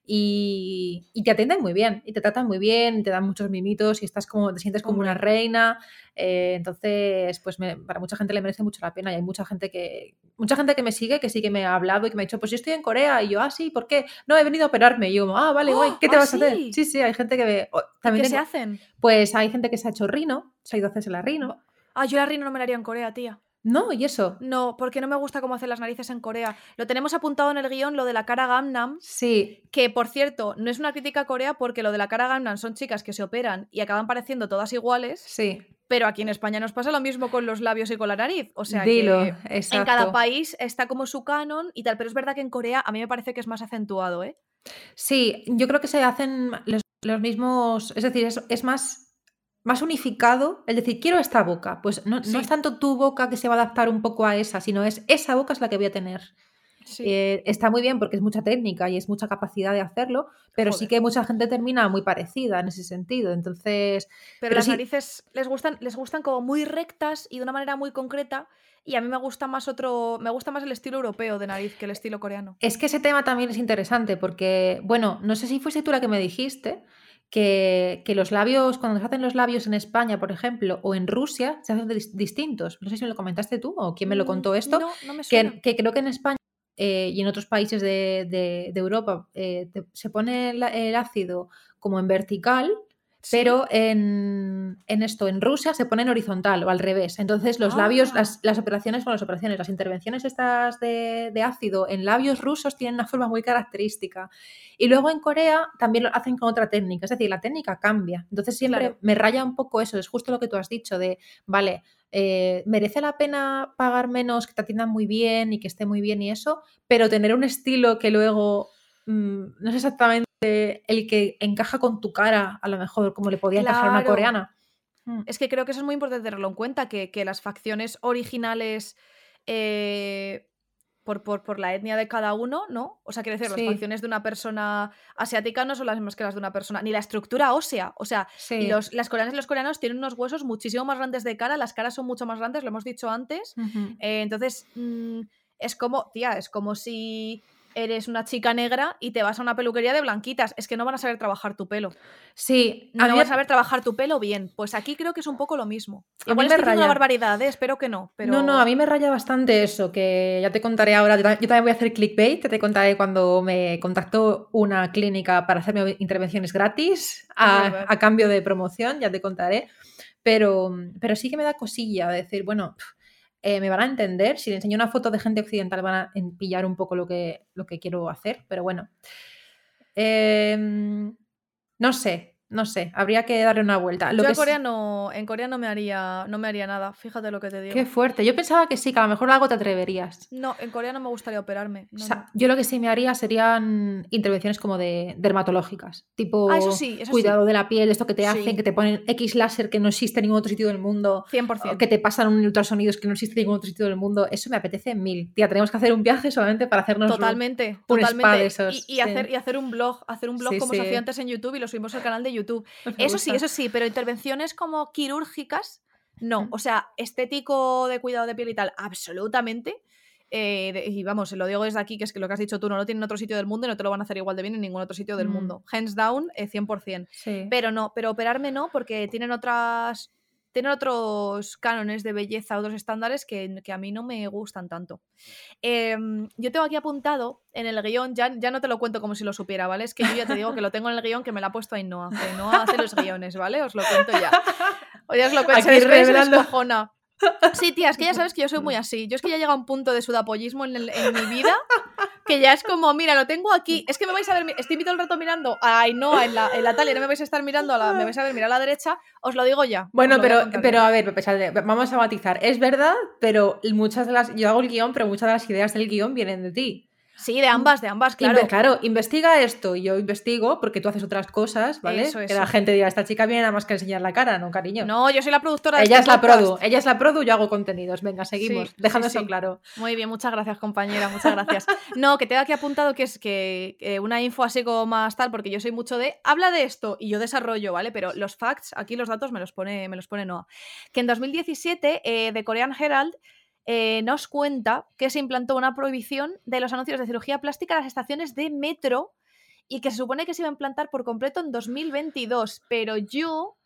y, y te atienden muy bien y te tratan muy bien, te dan muchos mimitos y estás como, te sientes como una reina, eh, entonces pues me- para mucha gente le merece mucho la pena y hay mucha gente que mucha gente que me sigue, que sí que me ha hablado y que me ha dicho, pues yo estoy en Corea y yo, ah, sí, ¿por qué? No, he venido a operarme y yo, como, ah, vale, guay,
¡Oh!
¿qué te
¿Ah,
vas a hacer?
sí?
Sí, hay gente que ve, o-
¿Qué
también
se
tengo-
hacen?
pues hay gente que se ha hecho rino, se ha ido a hacerse la rino.
Ah, yo la rino no me la haría en Corea, tía.
No, y eso.
No, porque no me gusta cómo hacen las narices en Corea. Lo tenemos apuntado en el guion, lo de la cara Gamnam,
Sí,
que por cierto, no es una crítica a Corea porque lo de la cara Gamnam son chicas que se operan y acaban pareciendo todas iguales,
sí.
pero aquí en España nos pasa lo mismo con los labios y con la nariz. O sea
Dilo,
que
exacto.
en cada país está como su canon y tal, pero es verdad que en Corea a mí me parece que es más acentuado, ¿eh?
Sí, yo creo que se hacen los, los mismos, es decir, es, es más, más unificado el decir, quiero esta boca. Pues no,
Sí.
no es tanto tu boca que se va a adaptar un poco a esa, sino es esa boca es la que voy a tener.
Sí.
Eh, está muy bien porque es mucha técnica y es mucha capacidad de hacerlo, pero sí que mucha gente termina muy parecida en ese sentido. Entonces,
Pero,
pero
las
sí-
narices les gustan, les gustan como muy rectas y de una manera muy concreta. Y a mí me gusta más otro. Me gusta más el estilo europeo de nariz que el estilo coreano.
Es que ese tema también es interesante porque, bueno, no sé si fuiste tú la que me dijiste que, que los labios, cuando se hacen los labios en España, por ejemplo, o en Rusia, se hacen dis- distintos. No sé si me lo comentaste tú o quién me lo
Mm,
contó esto.
No, no me suena.
que, que creo que en España eh, y en otros países de, de- de Europa eh, te- se pone el ácido como en vertical. Pero en, en esto, en Rusia, se pone en horizontal o al revés. Entonces, los labios,
Ah.
las, las operaciones, bueno, las operaciones, las intervenciones estas de, de ácido en labios rusos tienen una forma muy característica. Y luego en Corea también lo hacen con otra técnica, es decir, la técnica cambia. Entonces siempre
Claro.
me raya un poco eso, es justo lo que tú has dicho de, vale, eh, merece la pena pagar menos, que te atiendan muy bien y que esté muy bien y eso, pero tener un estilo que luego mm, no es exactamente el que encaja con tu cara, a lo mejor, como le podía encajar a una coreana. Mm.
Es que creo que eso es muy importante tenerlo en cuenta, que, que las facciones originales eh, por, por, por la etnia de cada uno, ¿no? O sea, quiero decir,
Sí.
las facciones de una persona asiática no son las mismas que las de una persona, ni la estructura ósea. O sea,
Sí.
los, las coreanas y los coreanos tienen unos huesos muchísimo más grandes de cara, las caras son mucho más grandes, lo hemos dicho antes. Eh, entonces, mm, es como, tía, es como si eres una chica negra y te vas a una peluquería de blanquitas. Es que no van a saber trabajar tu pelo.
Sí,
No van a saber trabajar tu pelo bien. Pues aquí creo que es un poco lo mismo.
A
Igual
mí me
estoy diciendo una
raya.
barbaridad, ¿eh? espero que no. Pero...
No, no, a mí me raya bastante eso, que ya te contaré ahora. Yo ta- yo también voy a hacer clickbait, te contaré cuando me contactó una clínica para hacerme intervenciones gratis a, cambio de promoción, ya te contaré. Pero, pero sí que me da cosilla decir, bueno, pf, eh, me van a entender. Si le enseño una foto de gente occidental, van a pillar un poco lo que, lo que quiero hacer, pero bueno. Em, no sé, no sé, habría que darle una vuelta. Lo
Yo
que
en
es-
Corea, no, en Corea no me haría no me haría nada, fíjate lo que te digo.
Qué fuerte. Yo pensaba que sí, que a lo mejor algo te atreverías.
No, en Corea no me gustaría operarme. no,
O sea,
no.
yo lo que sí me haría serían intervenciones como de dermatológicas, tipo
Ah, eso sí, eso
cuidado de la piel, esto que te
Sí.
hacen, que te ponen X láser que no existe en ningún otro sitio del mundo,
100%.
o que te pasan un ultrasonidos que no existe en ningún otro sitio del mundo. Eso me apetece mil. Tía, tenemos que hacer un viaje solamente para hacernos un-
Totalmente,
un spa
totalmente.
de esos,
y, hacer, y hacer un blog, hacer un blog como se hacía antes en YouTube y lo subimos al canal de YouTube.
Me
Eso sí, eso sí, pero intervenciones como quirúrgicas, no. O sea, estético de cuidado de piel y tal, absolutamente. Eh, de- y vamos, lo digo desde aquí, que es que lo que has dicho tú no lo tienen en otro sitio del mundo y no te lo van a hacer igual de bien en ningún otro sitio del
Mm.
mundo. Hands down, eh, 100%.
Sí.
Pero no, pero operarme no, porque tienen otras. Tienen otros cánones de belleza, otros estándares que, que a mí no me gustan tanto. Em, yo tengo aquí apuntado en el guion, ya, ya no te lo cuento como si lo supiera, ¿vale? Es que yo ya te digo que lo tengo en el guion que me lo ha puesto Ainhoa. que Ainhoa hace los guiones, ¿vale? Os lo cuento ya. O ya os lo cuento, se
revelando.
Sí, tía, es que ya sabes que yo soy muy así. Yo es que ya llega un punto de sudapollismo en, el- en mi vida que ya es como, mira, lo tengo aquí. Es que me vais a ver, estoy todo el rato mirando a Ainhoa en la, en la talia, no me vais a estar mirando, a la, me vais a ver mirar a la derecha, os lo digo ya.
Bueno,
voy a
pero, pero a ver, Pepe, vamos a matizar. Es verdad, pero muchas de las. Yo hago el guion, pero muchas de las ideas del guion vienen de ti.
Sí, de ambas, de ambas, claro.
Inve- claro, investiga esto y yo investigo porque tú haces otras cosas, ¿vale?
Eso,
Que
eso.
la gente dirá, esta chica viene nada más que enseñar la cara, no, cariño.
No, yo soy la productora de
ella
este
es la produ, ella es la produ, yo hago contenidos. Venga, seguimos,
Sí,
dejando
sí,
eso claro.
Muy bien, muchas gracias, compañera, muchas gracias. No, que tengo aquí apuntado que es que eh, una info así como más tal, porque yo soy mucho de habla de esto y yo desarrollo, ¿vale? Pero los facts, aquí los datos me los pone, me los pone Noah. Que en 2017, eh, The Korean Herald eh, nos cuenta que se implantó una prohibición de los anuncios de cirugía plástica en las estaciones de metro y que se supone que se iba a implantar por completo en 2022. Pero yo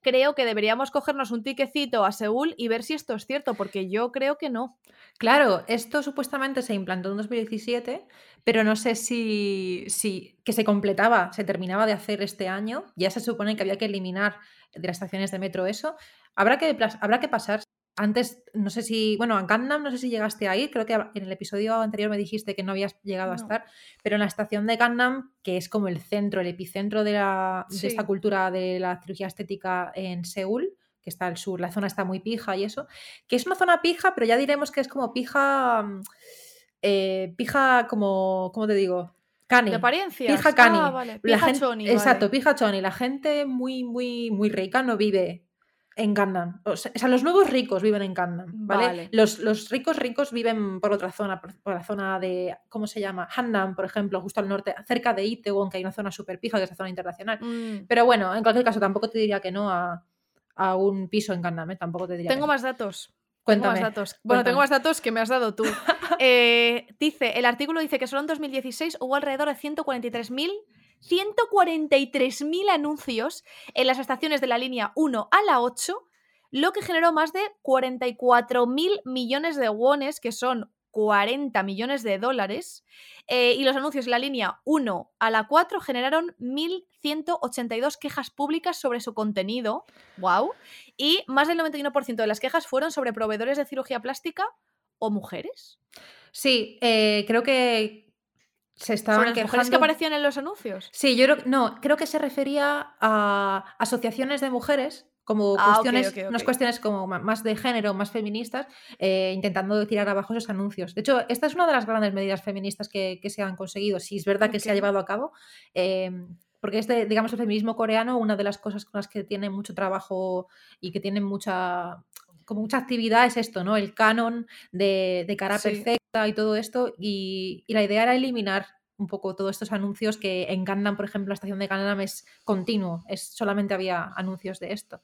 creo que deberíamos cogernos un tiquecito a Seúl y ver si esto es cierto, porque yo creo que no.
Claro, esto supuestamente se implantó en 2017, pero no sé si, si que se completaba, se terminaba de hacer este año. Ya se supone que había que eliminar de las estaciones de metro eso. Habrá que, habrá que pasar. Antes, no sé si, bueno, a Gangnam no sé si llegaste a ir, creo que en el episodio anterior me dijiste que no habías llegado a estar, pero en la estación de Gangnam, que es como el centro, el epicentro de, la, de esta cultura de la cirugía estética en Seúl, que está al sur, la zona está muy pija y eso, que es una zona pija, pero ya diremos que es como pija, mm, eh, pija como, ¿cómo te digo? Cani.
¿De apariencias?
Pija cani.
Ah, vale.
La
Pija
gente-
choni,
Exacto,
vale.
pija choni. La gente muy, muy, muy rica no vive en Gangnam. O sea, los nuevos ricos viven en Gangnam, ¿vale?
Vale.
Los, los ricos ricos viven por otra zona, por, por la zona de, ¿cómo se llama? Hannam, por ejemplo, justo al norte, cerca de Itaewon, que hay una zona súper pija, que es la zona internacional.
Mm.
Pero bueno, en cualquier caso, tampoco te diría que no a, a un piso en Gangnam, ¿eh? Tampoco te diría
Tengo
que no.
más datos.
Cuéntame.
Tengo más datos. Bueno, tengo más datos que me has dado tú. Eh, dice, el artículo dice que solo en 2016 hubo alrededor de 143.000 143.000 anuncios en las estaciones de la línea 1 a la 8, lo que generó más de 44.000 millones de wones, que son 40 millones de dólares, eh, y los anuncios en la línea 1 a la 4 generaron 1.182 quejas públicas sobre su contenido. ¡Wow! Y más del 91% de las quejas fueron sobre proveedores de cirugía plástica o mujeres.
Sí, eh, creo que se estaban
Sobre las mujeres que aparecían en los anuncios.
Sí, yo creo, no, creo que se refería a asociaciones de mujeres como
Ah,
cuestiones, unas cuestiones como más de género, más feministas, eh, intentando tirar abajo esos anuncios. De hecho, esta es una de las grandes medidas feministas que, que se han conseguido, si es verdad que se ha llevado a cabo. eh, porque este, digamos, el feminismo coreano, una de las cosas con las que tiene mucho trabajo y que tiene mucha como mucha actividad es esto, ¿no? El canon de, de cara
Sí.
perfecta y todo esto. Y, y la idea era eliminar un poco todos estos anuncios que en Gangnam, por ejemplo, la estación de Gangnam es continuo, es, solamente había anuncios de esto.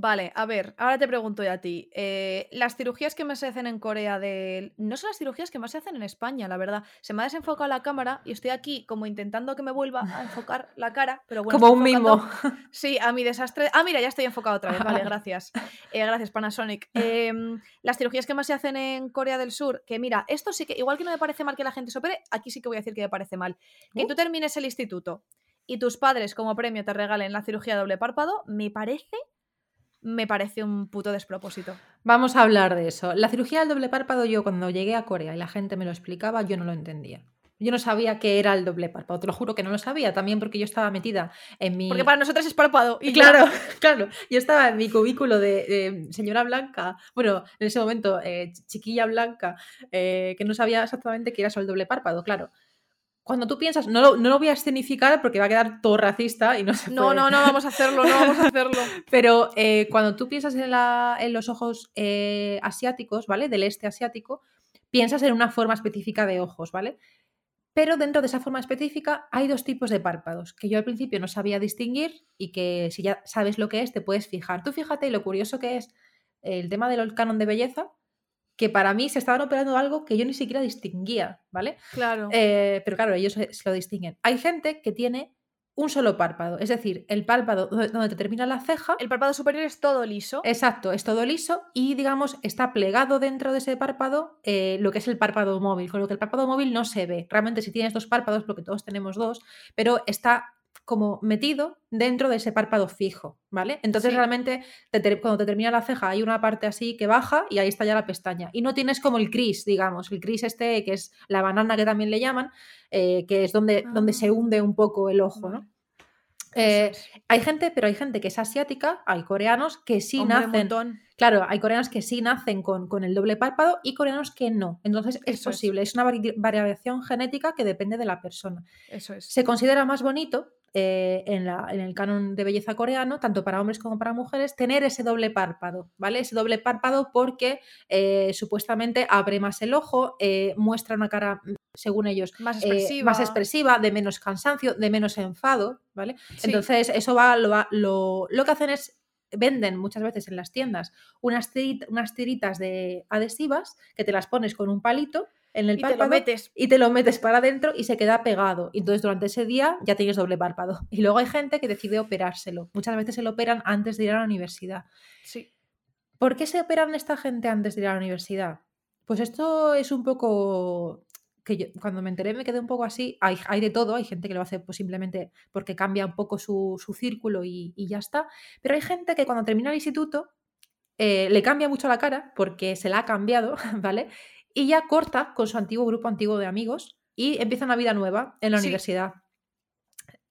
Vale, a ver, ahora te pregunto yo a ti. eh, las cirugías que más se hacen en Corea del... No son las cirugías que más se hacen en España, la verdad. Se me ha desenfocado la cámara y estoy aquí como intentando que me vuelva a enfocar la cara, pero bueno,
Como un mimo.
Sí, a mi desastre. Ah, mira, ya estoy enfocado otra vez. Vale, gracias. Eh, gracias, Panasonic. Em, las cirugías que más se hacen en Corea del Sur, que mira, esto sí que, igual que no me parece mal que la gente se opere, aquí sí que voy a decir que me parece mal. Que
Uh.
tú termines el instituto y tus padres como premio te regalen la cirugía doble párpado, me parece, me parece un puto despropósito.
Vamos a hablar de eso. La cirugía del doble párpado, yo cuando llegué a Corea y la gente me lo explicaba, yo no lo entendía. Yo no sabía qué era el doble párpado, te lo juro que no lo sabía, también porque yo estaba metida en mi...
Porque para nosotros es párpado. Y
claro,
ya.
claro. Yo estaba en mi cubículo de, de señora blanca, bueno, en ese momento eh, ch- chiquilla blanca, eh, que no sabía exactamente qué era eso el doble párpado, claro. Cuando tú piensas, no lo, no lo voy a escenificar porque va a quedar todo racista y no se
No,
puede.
no, no vamos a hacerlo, no vamos a hacerlo.
Pero eh, cuando tú piensas en, la- en los ojos eh, asiáticos, ¿vale? Del este asiático, piensas en una forma específica de ojos, ¿vale? Pero dentro de esa forma específica hay dos tipos de párpados que yo al principio no sabía distinguir y que si ya sabes lo que es te puedes fijar. Tú fíjate lo curioso que es el tema del canon de belleza, que para mí se estaban operando algo que yo ni siquiera distinguía, ¿vale?
Claro.
Eh, pero claro, ellos se, se lo distinguen. Hay gente que tiene un solo párpado, es decir, el párpado donde, donde te termina la ceja.
El párpado superior es todo liso.
Exacto, es todo liso y digamos está plegado dentro de ese párpado eh, lo que es el párpado móvil, con lo que el párpado móvil no se ve. Realmente si tienes dos párpados, porque todos tenemos dos, pero está como metido dentro de ese párpado fijo, ¿vale? Entonces
Sí.
realmente te cuando te termina la ceja hay una parte así que baja y ahí está ya la pestaña. Y no tienes como el cris, digamos, el cris este que es la banana que también le llaman, eh, que es donde, donde se
Ah.
hunde un poco el ojo, ¿no? Eh, hay gente, pero hay gente que es asiática, hay coreanos que sí
Hombre,
nacen.
montón.
Claro, hay coreanos que sí nacen con, con el doble párpado y coreanos que no. Entonces es
Eso es.
posible, es, una vari- variación genética que depende de la persona.
Eso es.
Se considera más bonito eh, en, la- en el canon de belleza coreano, tanto para hombres como para mujeres, tener ese doble párpado, ¿vale? Ese doble párpado porque eh, supuestamente abre más el ojo, eh, muestra una cara, mm, según ellos,
Más expresiva.
más expresiva, de menos cansancio, de menos enfado, ¿vale?
Sí.
Entonces, eso va, lo, lo, lo que hacen es, venden muchas veces en las tiendas unas, unas tiritas de adhesivas que te las pones con un palito en el
y te lo
párpado
metes.
y te lo metes para adentro y se queda pegado. Y entonces durante ese día ya tienes doble párpado. Y luego hay gente que decide operárselo. Muchas veces se lo operan antes de ir a la universidad.
Sí.
¿Por qué se operan esta gente antes de ir a la universidad? Pues esto es un poco que yo cuando me enteré me quedé un poco así. Hay, hay de todo, hay gente que lo hace pues simplemente porque cambia un poco su, su círculo y, y ya está. Pero hay gente que cuando termina el instituto eh, le cambia mucho la cara porque se la ha cambiado, ¿vale? Y ya corta con su antiguo grupo antiguo de amigos y empieza una vida nueva en la
Sí.
universidad.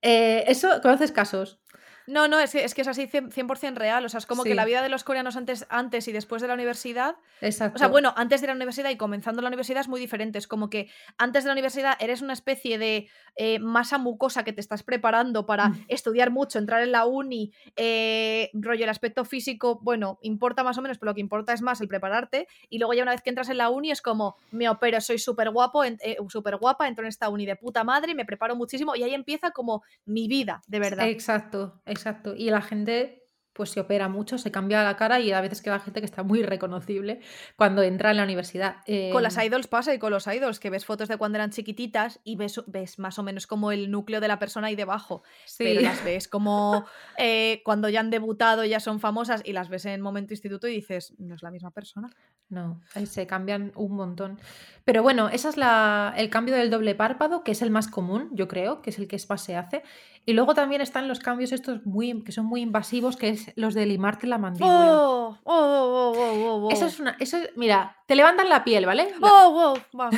Eh, eso, ¿conoces casos?
No, no, es, que- es que es así 100%, 100% real. O sea, es como
Sí.
que la vida de los coreanos antes, antes y después de la universidad.
Exacto.
O sea, bueno, antes de la universidad y comenzando la universidad es muy diferente. Es como que antes de la universidad eres una especie de eh, masa mucosa que te estás preparando para
Mm.
estudiar mucho, entrar en la uni, eh, rollo, el aspecto físico, bueno, importa más o menos, pero lo que importa es más el prepararte. Y luego ya una vez que entras en la uni es como, me opero, soy súper guapo, eh, súper guapa, entro en esta uni de puta madre, me preparo muchísimo y ahí empieza como mi vida, de verdad.
Exacto, exacto. Y la gente pues se opera mucho, se cambia la cara y a veces queda gente que está muy reconocible cuando entra en la universidad.
Con las
Em,
idols pasa y con los idols, que ves fotos de cuando eran chiquititas y ves, ves más o menos como el núcleo de la persona ahí debajo.
sí.
Pero las ves como eh, cuando ya han debutado, ya son famosas y las ves en momento instituto y dices, no es la misma persona.
No, ahí se cambian un montón. Pero bueno, ese es la, el cambio del doble párpado, que es el más común, yo creo, que es el que más se hace. Y luego también están los cambios estos muy, que son muy invasivos, que es los de limarte la mandíbula.
Oh, oh, oh,
eso es una... Eso es, mira, te levantan la piel, ¿vale? La,
oh, wow.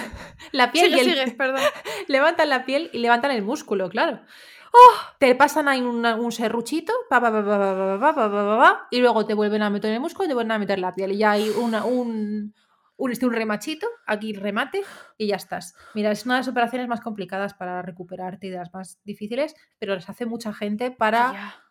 la piel...
Sigue,
y el,
sigue, perdón.
levantan la piel y levantan el músculo, claro. Te pasan ahí una, un serruchito, pa, pa, pa, y luego te vuelven a meter el músculo y te vuelven a meter la piel. Y ya hay una, un un, este, un remachito, aquí remate, y ya estás. Mira, es una de las operaciones más complicadas para recuperarte y de las más difíciles, pero las hace mucha gente para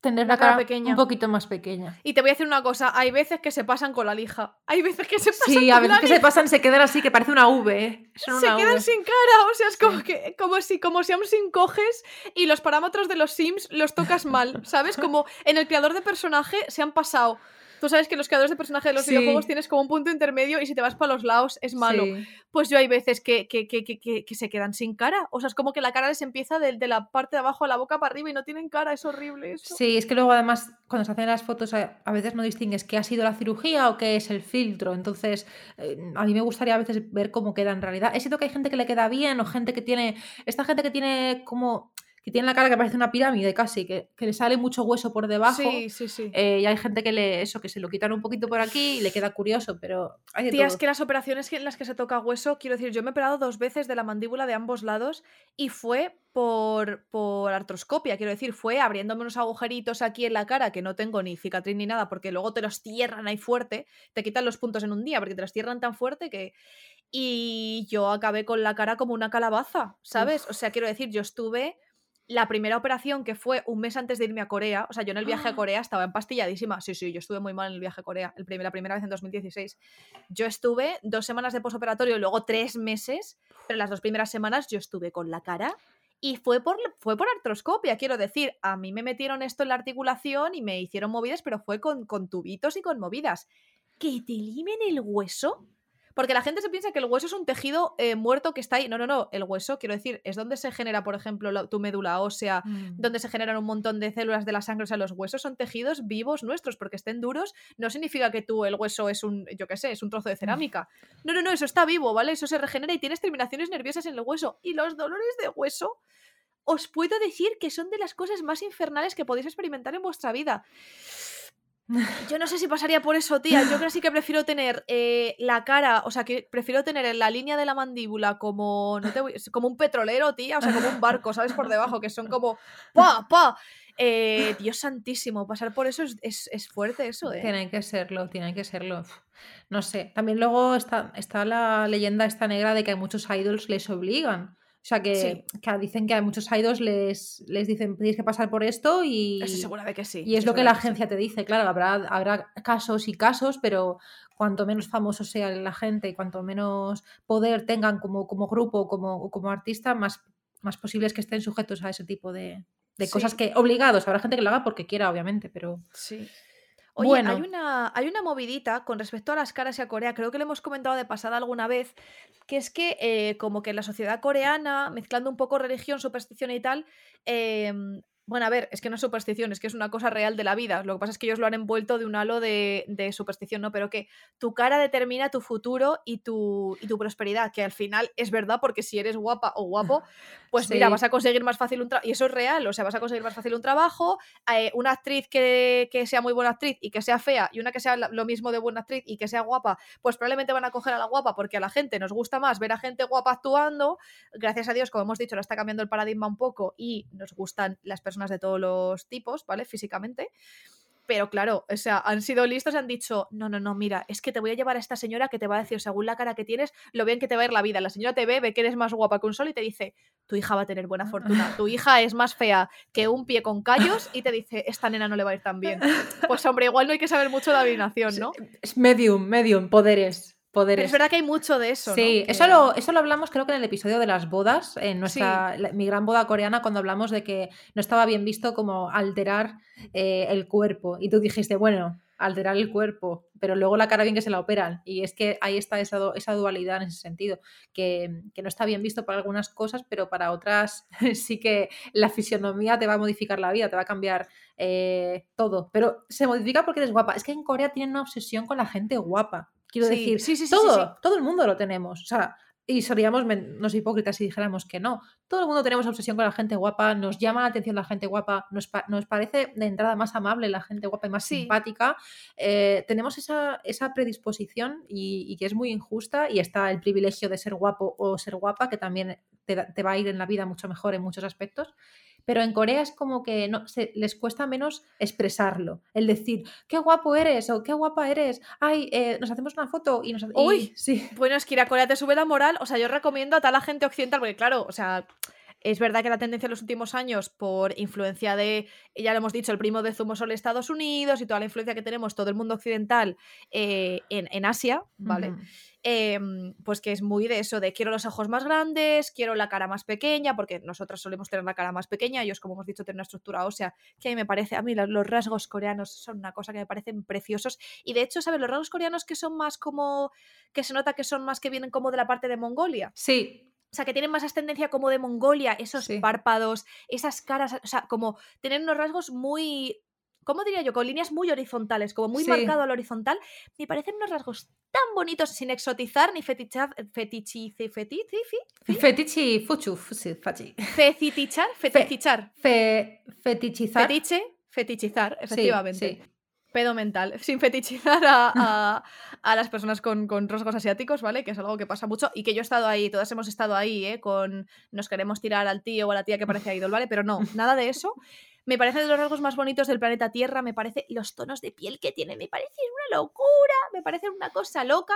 tener
La
la
cara
cara
pequeña.
un poquito más pequeña.
Y te voy a decir una cosa, hay veces que se pasan con la lija. Hay veces que se pasan
Sí, a veces que se pasan, se quedan así, que parece una V. ¿eh? Son
se
una
quedan
V.
sin cara, o sea, es como que como si como si a un sim coges y los parámetros de los sims los tocas mal, ¿sabes? Como en el creador de personaje se han pasado. Tú sabes que los creadores de personaje de los
Sí.
videojuegos tienes como un punto intermedio y si te vas para los lados es malo.
Sí.
Pues yo hay veces que, que, que, que, que- que se quedan sin cara. O sea, es como que la cara les empieza de, de la parte de abajo a la boca para arriba y no tienen cara. Es horrible eso.
Sí, es que luego además cuando se hacen las fotos a, a veces no distingues qué ha sido la cirugía o qué es el filtro. Entonces, eh, a mí me gustaría a veces ver cómo queda en realidad. Es cierto que hay gente que le queda bien o gente que tiene... Esta gente que tiene como... que tiene la cara que parece una pirámide casi, que, que le sale mucho hueso por debajo.
Sí, sí, sí.
eh, y hay gente que le eso que se lo quitan un poquito por aquí y le queda curioso, pero hay de
Tía,
todo.
es que las operaciones en las que se toca hueso, quiero decir, yo me he operado dos veces de la mandíbula de ambos lados y fue por, por artroscopia, quiero decir, fue abriéndome unos agujeritos aquí en la cara que no tengo ni cicatriz ni nada porque luego te los cierran ahí fuerte, te quitan los puntos en un día porque te los cierran tan fuerte que... Y yo acabé con la cara como una calabaza, ¿sabes? O sea, quiero decir, yo estuve... La primera operación que fue un mes antes de irme a Corea, o sea, yo en el viaje a Corea estaba empastilladísima. Sí, sí, yo estuve muy mal en el viaje a Corea, el primer- la primera vez en 2016. Yo estuve dos semanas de posoperatorio y luego tres meses, pero las dos primeras semanas yo estuve con la cara y fue por, fue por artroscopia, quiero decir. A mí me metieron esto en la articulación y me hicieron movidas, pero fue con, con tubitos y con movidas. ¿Que te limen el hueso? Porque la gente se piensa que el hueso es un tejido eh, muerto que está ahí. No, no, no. El hueso, quiero decir, es donde se genera, por ejemplo, la- tu médula ósea,
Mm.
donde se generan un montón de células de la sangre. O sea, los huesos son tejidos vivos nuestros, porque estén duros no significa que tú el hueso es un, yo qué sé, es un trozo de cerámica. No, no, no, eso está vivo, ¿vale? Eso se regenera y tienes terminaciones nerviosas en el hueso. Y los dolores de hueso, os puedo decir que son de las cosas más infernales que podéis experimentar en vuestra vida. Yo no sé si pasaría por eso, tía. Yo creo que sí que prefiero tener eh, la cara, o sea, que prefiero tener en la línea de la mandíbula como, no te voy- como un petrolero, tía, o sea, como un barco, ¿sabes? Por debajo, que son como ¡pa! ¡pa! Eh, Dios santísimo, pasar por eso es, es- es fuerte eso, ¿eh?
Tiene que serlo, tiene que serlo. No sé. También luego está, está la leyenda esta negra de que muchos idols les obligan. O sea, que,
Sí.
que dicen que a muchos idols les, les dicen tienes que pasar por esto y,
Estoy segura de que sí.
y es lo que la
sí.
agencia te dice. Claro, habrá, habrá casos y casos, pero cuanto menos famoso sea la gente y cuanto menos poder tengan como, como grupo como, o como artista, más, más posible es que estén sujetos a ese tipo de, de cosas que obligados. Habrá gente que lo haga porque quiera, obviamente, pero...
Sí. Oye,
Bueno.
hay, una, hay una movidita con respecto a las caras y a Corea, creo que lo hemos comentado de pasada alguna vez, que es que eh, como que en la sociedad coreana, mezclando un poco religión, superstición y tal, em, bueno, a ver, es que no es superstición, es que es una cosa real de la vida. Lo que pasa es que ellos lo han envuelto de un halo de, de superstición, ¿no? Pero que tu cara determina tu futuro y tu, y tu prosperidad, que al final es verdad, porque si eres guapa o guapo, pues mira, vas a conseguir más fácil un trabajo, y eso es real, o sea, vas a conseguir más fácil un trabajo, eh, una actriz que, que sea muy buena actriz y que sea fea, y una que sea lo mismo de buena actriz y que sea guapa, pues probablemente van a coger a la guapa porque a la gente nos gusta más ver a gente guapa actuando. Gracias a Dios, como hemos dicho, ahora está cambiando el paradigma un poco y nos gustan las personas de todos los tipos, ¿vale? Físicamente. Pero claro, o sea, han sido listos y han dicho, no, no, no, mira, es que te voy a llevar a esta señora que te va a decir, según la cara que tienes, lo bien que te va a ir la vida. La señora te ve, ve que eres más guapa que un sol y te dice, tu hija va a tener buena fortuna, tu hija es más fea que un pie con callos y te dice, esta nena no le va a ir tan bien. Pues hombre, igual no hay que saber mucho de adivinación, ¿no?
Es medium, medium, poderes.
Pero es verdad que hay mucho de eso, ¿no?
Sí,
Que-
eso, lo, eso lo hablamos creo que en el episodio de las bodas, en nuestra, la- mi gran boda coreana, cuando hablamos de que no estaba bien visto como alterar eh, el cuerpo. Y tú dijiste, bueno, alterar el cuerpo, pero luego la cara bien que se la operan. Y es que ahí está esa, esa dualidad en ese sentido, que, que no está bien visto para algunas cosas, pero para otras sí que la fisionomía te va a modificar la vida, te va a cambiar eh, todo. Pero se modifica porque eres guapa. Es que en Corea tienen una obsesión con la gente guapa. Quiero
Sí,
decir,
sí, sí,
todo, todo el mundo lo tenemos. O sea, y seríamos men- no sé, hipócritas si dijéramos que no. Todo el mundo tenemos obsesión con la gente guapa, nos llama la atención la gente guapa, nos, pa- nos parece de entrada más amable la gente guapa y más
Sí.
simpática. Eh, tenemos esa, esa predisposición y, y que es muy injusta y está el privilegio de ser guapo o ser guapa, que también te, te va a ir en la vida mucho mejor en muchos aspectos. Pero en Corea es como que no, se, les cuesta menos expresarlo. El decir, qué guapo eres o qué guapa eres. Ay, eh, nos hacemos una foto y nos y-
Uy.
sí.
Bueno, es que ir a Corea te sube la moral. O sea, yo recomiendo a toda la gente occidental, porque claro, o sea, es verdad que la tendencia en los últimos años, por influencia de, ya lo hemos dicho, el primo de Zumo Sol Estados Unidos y toda la influencia que tenemos todo el mundo occidental eh, en, en Asia, ¿vale? Em, pues que es muy de eso, de quiero los ojos más grandes, quiero la cara más pequeña, porque nosotros solemos tener la cara más pequeña, ellos, como hemos dicho, tienen una estructura ósea que a mí me parece, a mí lo- los rasgos coreanos son una cosa que me parecen preciosos. Y de hecho, ¿sabes? Los rasgos coreanos que son más como, que se nota que son más que vienen como de la parte de Mongolia.
Sí,
O sea, que tienen más ascendencia como de Mongolia, esos
Sí.
párpados, esas caras, o sea, como tienen unos rasgos muy, ¿cómo diría yo? Con líneas muy horizontales, como muy
Sí.
marcado al horizontal. Me parecen unos rasgos tan bonitos sin exotizar ni fetichar, fetichi, fe- feti- fi-
fetichi fuchu, fusi, fachi.
fetichar, fetichar,
Fe, fetichizar.
fetiche, fetichizar, efectivamente.
sí.
Pedo mental, sin fetichizar a, a- a las personas con, con rasgos asiáticos, ¿vale? Que es algo que pasa mucho y que yo he estado ahí, todas hemos estado ahí, ¿eh? Con nos queremos tirar al tío o a la tía que parece idol, ¿vale? Pero no, nada de eso. Me parecen de los rasgos más bonitos del planeta Tierra, me parece los tonos de piel que tienen, me parece una locura, me parece una cosa loca.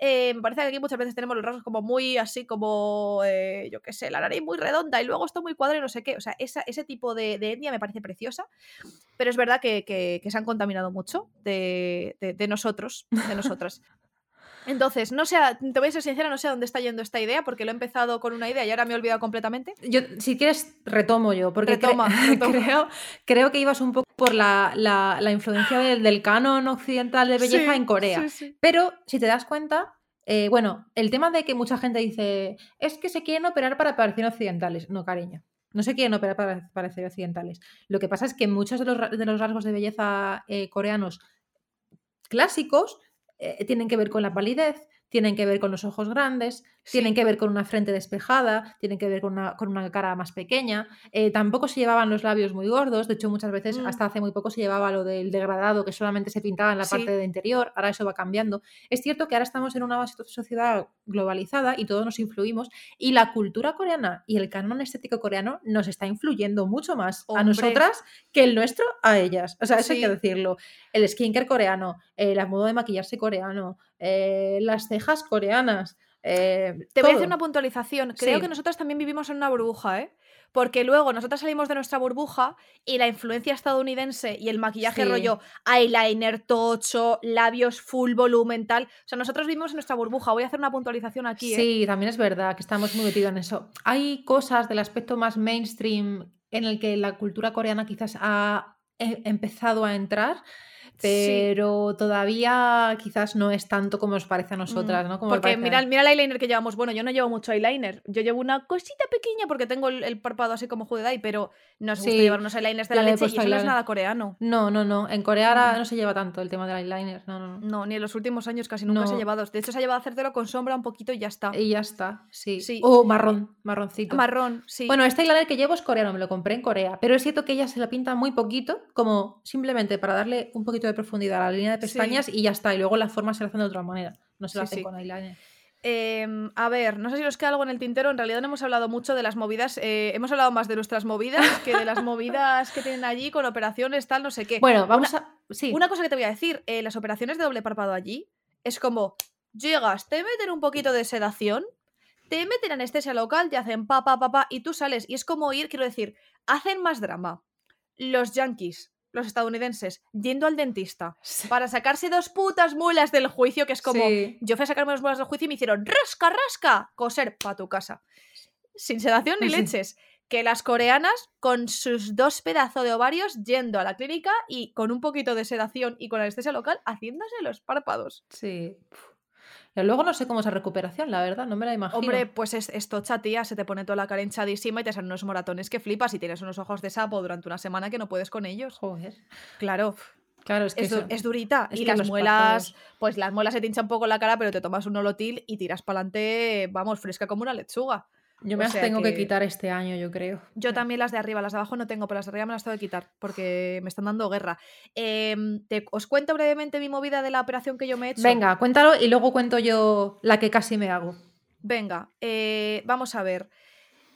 Eh, me parece que aquí muchas veces tenemos los rasgos como muy así, como, eh, yo qué sé, la nariz muy redonda y luego esto muy cuadrado y no sé qué. O sea, esa- ese tipo de, de etnia me parece preciosa, pero es verdad que, que- que se han contaminado mucho de, de- de nosotros, de nosotras. Entonces, no sé, te voy a ser sincera, no sé a dónde está yendo esta idea, porque lo he empezado con una idea y ahora me he olvidado completamente.
Yo, si quieres, retomo yo, porque cre-
Retoma, retoma.
creo, creo que ibas un poco por la, la- la influencia del, del canon occidental de belleza en Corea. Pero si te das cuenta, eh, bueno, el tema de que mucha gente dice es que se quieren operar para parecer occidentales. No, cariño. No se quieren operar para parecer occidentales. Lo que pasa es que muchos de los, de los rasgos de belleza eh, coreanos clásicos eh, tienen que ver con la palidez, tienen que ver con los ojos grandes, tienen que ver con una frente despejada, tienen que ver con una, con una cara más pequeña. Eh, tampoco se llevaban los labios muy gordos, de hecho muchas veces
Mm.
hasta hace muy poco se llevaba lo del degradado que solamente se pintaba en la
Sí.
parte de interior, ahora eso va cambiando. Es cierto que ahora estamos en una so- sociedad globalizada y todos nos influimos y la cultura coreana y el canon estético coreano nos está influyendo mucho más a nosotras que el nuestro a ellas. O sea, eso hay que decirlo. El skincare coreano, el modo de maquillarse coreano, eh, las cejas coreanas. Eh,
Te voy a hacer una puntualización. Creo
Sí.
que nosotras también vivimos en una burbuja, ¿eh? Porque luego nosotras salimos de nuestra burbuja y la influencia estadounidense y el maquillaje
Sí.
rollo eyeliner tocho, labios full volumen, tal. O sea, nosotros vivimos en nuestra burbuja. Voy a hacer una puntualización aquí, ¿eh?
Sí, también es verdad que estamos muy metidos en eso. Hay cosas del aspecto más mainstream en el que la cultura coreana quizás ha eh, empezado a entrar, pero todavía quizás no es tanto como nos parece a nosotras, ¿no? Como
Porque mira, mira el eyeliner que llevamos. Bueno, yo no llevo mucho eyeliner. Yo llevo una cosita pequeña porque tengo el, el párpado así como Judai, pero nos gusta
Sí,
llevar unos eyeliners de la
le he
leche y eso no es nada coreano.
No, no, no. En Corea ahora
Mm.
no se lleva tanto el tema del eyeliner. No, no, no.
No, ni en los últimos años casi nunca se ha
No.
llevado. De hecho, se ha llevado a hacértelo con sombra un poquito y ya está.
Y ya está, sí.
Sí.
O marrón, marroncito.
Marrón, sí.
Bueno, este eyeliner que llevo es coreano, me lo compré en Corea, pero es cierto que ella se la pinta muy poquito, como simplemente para darle un poquito de profundidad a la línea de
Sí.
pestañas y ya está. Y luego la forma se la hacen de otra manera, no se la
Sí,
hacen
sí.
con eyeliner.
Em, a ver, no sé si nos queda algo en el tintero. En realidad no hemos hablado mucho de las movidas. eh, hemos hablado más de nuestras movidas que de las movidas que tienen allí con operaciones, tal, no sé qué.
Bueno, vamos a. Sí.
Una cosa que te voy a decir, eh, las operaciones de doble párpado allí es como, llegas, te meten un poquito de sedación, te meten anestesia local, te hacen pa, pa, pa, pa, y tú sales. Y es como ir, quiero decir, hacen más drama los yankees, los estadounidenses, yendo al dentista para sacarse dos putas muelas del juicio, que es como,
Sí.
yo fui a sacarme dos muelas del juicio y me hicieron rasca, rasca, coser pa' tu casa. Sin sedación ni
Sí.
leches. Que las coreanas, con sus dos pedazos de ovarios, yendo a la clínica y con un poquito de sedación y con anestesia local, haciéndose los párpados.
Sí. Y luego no sé cómo es la recuperación, la verdad, no me la imagino.
Hombre, pues es, es tocha, tía, se te pone toda la cara hinchadísima y te salen unos moratones que flipas y tienes unos ojos de sapo durante una semana que no puedes con ellos.
Joder.
Claro,
Claro, es que
es, du- es durita.
es
y
que
las muelas, pues las muelas se te hinchan un poco la cara, pero te tomas un olotil y tiras para adelante, vamos, fresca como una lechuga.
Yo
o
me las tengo que...
que-
quitar este año, yo creo.
Yo también las de arriba, las de abajo no tengo, pero las de arriba me las tengo que quitar porque me están dando guerra. Em, te- os cuento brevemente mi movida de la operación que yo me he hecho.
Venga, cuéntalo y luego cuento yo la que casi me hago.
Venga, eh, vamos a ver.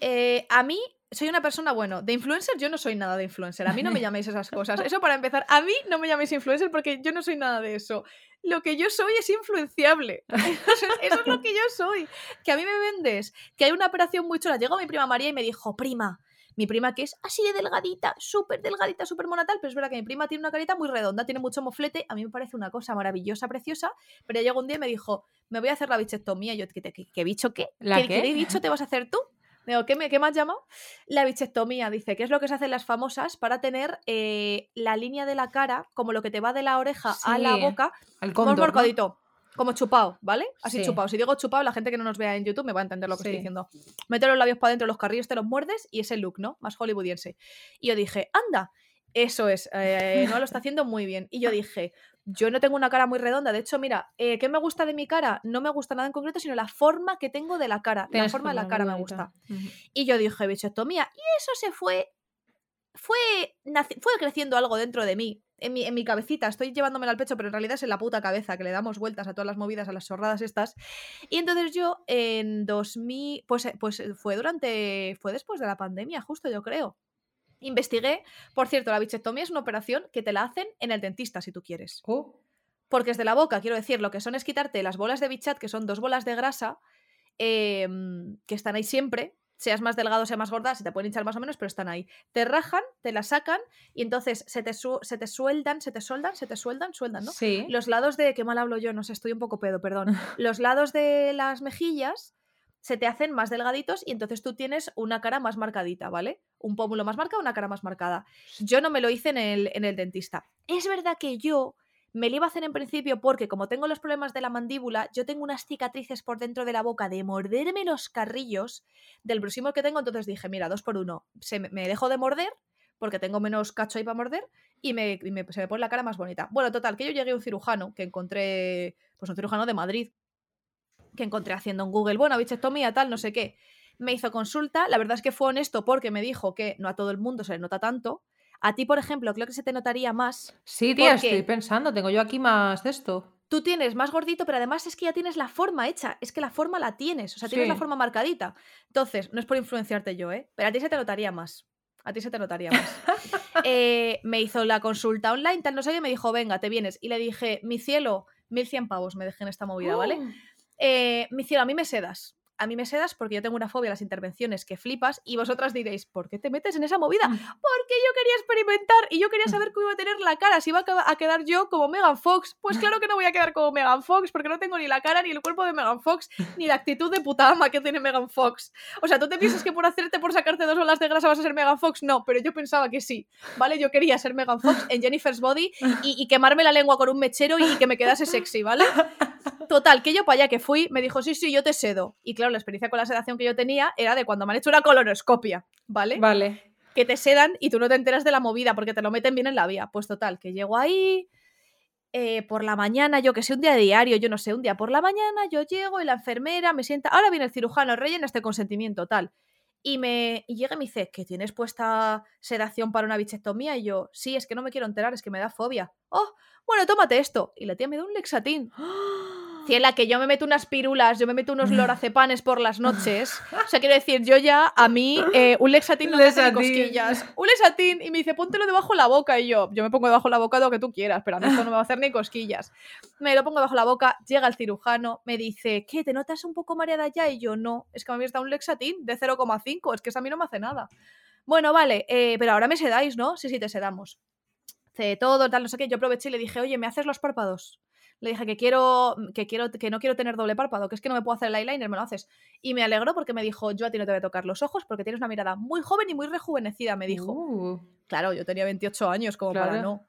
Eh, a mí soy una persona, bueno, de influencer yo no soy nada de influencer. A mí no me llaméis esas cosas. Eso para empezar. A mí no me llaméis influencer porque yo no soy nada de eso. Lo que yo soy es influenciable. Eso es lo que yo soy. Que a mí me vendes que hay una operación muy chula. Llegó mi prima María y me dijo, prima, mi prima que es así de delgadita, súper delgadita, súper monatal, pero es verdad que mi prima tiene una carita muy redonda, tiene mucho moflete, a mí me parece una cosa maravillosa, preciosa, pero llegó un día y me dijo, me voy a hacer la bichectomía, y yo, ¿qué, qué, qué bicho qué?
¿La
¿Qué,
qué?
qué bicho te vas a hacer tú? Digo, ¿qué me, ¿qué has llamado? La bichectomía, dice, que es lo que se hacen las famosas para tener eh, la línea de la cara, como lo que te va de la oreja a la boca,
El
como
cóndor, ¿no?
marcadito. Como chupado, ¿vale? Así
Sí.
chupado. Si digo chupado, la gente que no nos vea en YouTube me va a entender lo que estoy diciendo. Mete los labios para adentro, los carrillos te los muerdes y ese look, ¿no? Más hollywoodiense. Y yo dije, anda, eso es, eh, no lo está haciendo muy bien. Y yo dije, yo no tengo una cara muy redonda. De hecho, mira, eh, ¿qué me gusta de mi cara? No me gusta nada en concreto, sino la forma que tengo de la cara. La forma de la cara me gusta. Y yo dije, bichectomía. Y eso se fue. Fue, fue creciendo algo dentro de mí, en mi, en mi cabecita. Estoy llevándomela al pecho, pero en realidad es en la puta cabeza que le damos vueltas a todas las movidas, a las zorradas estas. Y entonces yo en 2000. Pues, eh, pues eh, fue durante. Fue después de la pandemia, justo yo creo. Investigué. Por cierto, la bichectomía es una operación que te la hacen en el dentista si tú quieres.
Oh,
Porque es de la boca, quiero decir, lo que son es quitarte las bolas de bichat, que son dos bolas de grasa, em, que están ahí siempre. Seas más delgado, seas más gorda, se te pueden hinchar más o menos, pero están ahí. Te rajan, te la sacan y entonces se te, su- se te sueldan, se te sueldan, se te sueldan, sueldan, ¿no?
Sí.
Los lados de. Qué mal hablo yo, no sé, estoy un poco pedo, perdón. Los lados de las mejillas se te hacen más delgaditos y entonces tú tienes una cara más marcadita, ¿vale? Un pómulo más marcado, una cara más marcada. Yo no me lo hice en el, en el dentista. Es verdad que yo me lo iba a hacer en principio porque como tengo los problemas de la mandíbula, yo tengo unas cicatrices por dentro de la boca de morderme los carrillos del bruxismo que tengo, entonces dije, mira, dos por uno, se me, me dejo de morder porque tengo menos cacho ahí para morder y, me, y me- se me pone la cara más bonita. Bueno, total, que yo llegué a un cirujano que encontré, pues un cirujano de Madrid, que encontré haciendo en Google, bueno, bichectomía, tal, no sé qué. Me hizo consulta, la verdad es que fue honesto porque me dijo que no a todo el mundo se le nota tanto. A ti, por ejemplo, creo que se te notaría más.
Sí, tía, estoy pensando, tengo yo aquí más de esto.
Tú tienes más gordito, pero además es que ya tienes la forma hecha. Es que la forma la tienes, o sea, tienes la forma marcadita. Entonces, no es por influenciarte yo, ¿eh? Pero a ti se te notaría más. A ti se te notaría más. Eh, me hizo la consulta online, tal, no sé qué, me dijo, venga, te vienes. Y le dije, mi cielo, 1100 pavos me dejé en esta movida, ¿vale?
Oh.
Eh, mi cielo, a mí me sedas. A mí me sedas porque yo tengo una fobia a las intervenciones que flipas y vosotras diréis, ¿por qué te metes en esa movida?
Mm.
Porque yo quería experimentar y yo quería saber cómo iba a tener la cara, si iba a quedar yo como Megan Fox. Pues claro que no voy a quedar como Megan Fox porque no tengo ni la cara, ni el cuerpo de Megan Fox, ni la actitud de puta ama que tiene Megan Fox. O sea, ¿tú te piensas que por hacerte, por sacarte dos olas de grasa vas a ser Megan Fox? No, pero yo pensaba que sí, ¿vale? Yo quería ser Megan Fox en Jennifer's Body y, y quemarme la lengua con un mechero y que me quedase sexy, ¿vale? Total, que yo para allá que fui, me dijo, sí, sí, yo te sedo. Y claro, la experiencia con la sedación que yo tenía era de cuando me han hecho una colonoscopia, ¿vale?
Vale.
Que te sedan y tú no te enteras de la movida porque te lo meten bien en la vía. Pues total, que llego ahí eh, por la mañana, yo que sé, un día diario, yo no sé, un día por la mañana, yo llego y la enfermera me sienta, ahora viene el cirujano, rellena este consentimiento, tal. Y me y llega y me dice, ¿que tienes puesta sedación para una bichectomía? Y yo, sí, es que no me quiero enterar, es que me da fobia. Oh, bueno, tómate esto. Y la tía me da un lexatín. Ciela, que yo me meto unas pirulas, yo me meto unos lorazepanes por las noches. O sea, quiero decir, yo ya, a mí, eh, un lexatín no me hace cosquillas. Un lexatín, y me dice, póntelo debajo de la boca. Y yo, yo me pongo debajo de la boca lo que tú quieras, pero a mí esto no me va a hacer ni cosquillas. Me lo pongo debajo de la boca, llega el cirujano, me dice, ¿qué? ¿Te notas un poco mareada ya? Y yo, no, es que me habéis dado un lexatín de 0,5, es que eso a mí no me hace nada. Bueno, vale, eh, pero ahora me sedáis, ¿no? Sí, sí, te sedamos. Hace todo, tal, no sé qué. Yo aproveché y le dije, oye, ¿me haces los párpados? Le dije que quiero, que quiero, que no quiero tener doble párpado, que es que no me puedo hacer el eyeliner, me lo haces. Y me alegró porque me dijo, yo a ti no te voy a tocar los ojos porque tienes una mirada muy joven y muy rejuvenecida, me dijo.
Uh,
Claro, yo tenía 28 años, como para no.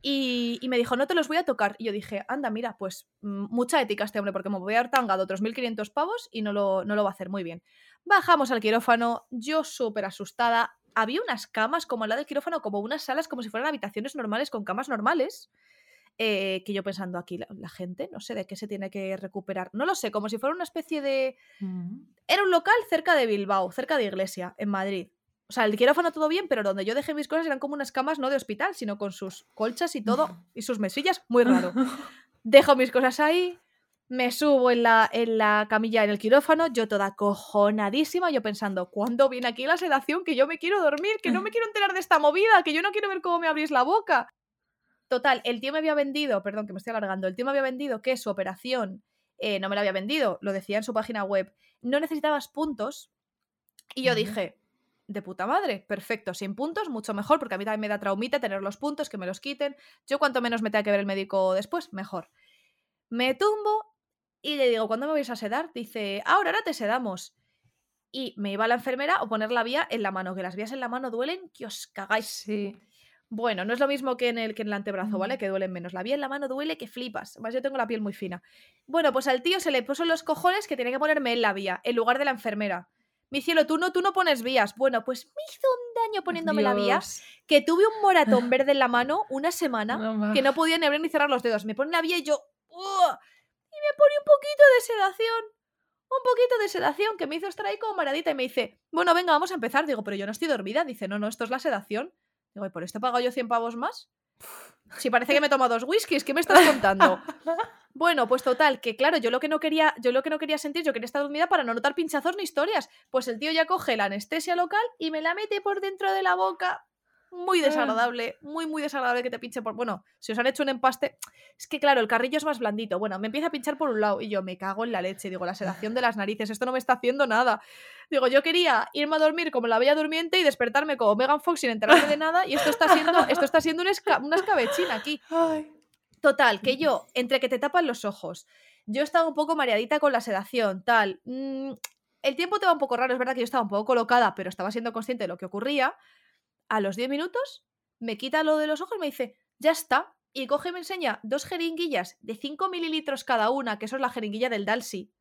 Y, y me dijo, no te los voy a tocar. Y yo dije, anda, mira, pues mm, mucha ética este hombre, porque me voy a dar tangado otros 1.500 pavos y no lo, no lo va a hacer muy bien. Bajamos al quirófano, yo súper asustada. Había unas camas como al lado del quirófano, como unas salas, como si fueran habitaciones normales con camas normales. Eh, que yo pensando aquí, la, la gente, no sé de qué se tiene que recuperar. No lo sé, como si fuera una especie de.
mm.
Era un local cerca de Bilbao, cerca de Iglesia, en Madrid. O sea, el quirófano todo bien, pero donde yo dejé mis cosas eran como unas camas no de hospital, sino con sus colchas y todo, y sus mesillas, muy raro. Dejo mis cosas ahí, Me subo en la, en la camilla en el quirófano, yo toda cojonadísima, yo pensando, ¿cuándo viene aquí la sedación? Que yo me quiero dormir, que no me quiero enterar de esta movida, que yo no quiero ver cómo me abrís la boca. Total, el tío me había vendido, perdón que me estoy alargando, el tío me había vendido que su operación eh, no me la había vendido, lo decía en su página web, no necesitabas puntos. Y yo dije, de puta madre, perfecto, sin puntos, mucho mejor, porque a mí también me da traumita tener los puntos, que me los quiten. Yo cuanto menos me tenga que ver el médico después, mejor. Me tumbo y le digo, ¿cuándo me vais a sedar? Dice, "Ah, ahora, ahora te sedamos. Y me iba la enfermera a poner la vía en la mano, que las vías en la mano duelen, que os cagáis.
Sí.
Bueno, no es lo mismo que en el, que en el antebrazo, ¿vale? Que duelen menos. La vía en la mano duele que flipas. Además, yo tengo la piel muy fina. Bueno, pues al tío se le puso en los cojones que tenía que ponerme en la vía, en lugar de la enfermera. Mi cielo, tú no, tú no pones vías. Bueno, pues me hizo un daño poniéndome la vía que tuve un moratón verde en la mano una semana
No
que no podía ni abrir ni cerrar los dedos. Me pone la vía y yo. Y me pone un poquito de sedación. Un poquito de sedación que me hizo estar ahí como maradita y me dice, bueno, venga, vamos a empezar. Digo, pero yo no estoy dormida. Dice, no, no, esto es la sedación. Digo, ¿y por esto he pagado yo 100 pavos más? Si parece que me toma dos whiskies, ¿qué me estás contando? Bueno, pues total, que claro, yo lo que no quería, yo lo que no quería sentir, yo quería estar dormida para no notar pinchazos ni historias. Pues el tío ya coge la anestesia local y me la mete por dentro de la boca. Muy desagradable, muy, muy desagradable que te pinche por. Bueno, si os han hecho un empaste. Es que claro, el carrillo es más blandito. Bueno, me empieza a pinchar por un lado y yo me cago en la leche. Digo, la sedación de las narices, esto no me está haciendo nada. Digo, yo quería irme a dormir como la bella durmiente y despertarme como Megan Fox sin enterarme de nada. Y esto está siendo, esto está siendo una, esca- una escabechina aquí. Total, que yo, entre que te tapan los ojos, yo estaba un poco mareadita con la sedación, tal. mm, el tiempo te va un poco raro, es verdad que yo estaba un poco colocada, pero estaba siendo consciente de lo que ocurría. A los 10 minutos, me quita lo de los ojos y me dice, ya está. Y coge y me enseña dos jeringuillas de 5 mililitros cada una, que eso es la jeringuilla del Dalsi,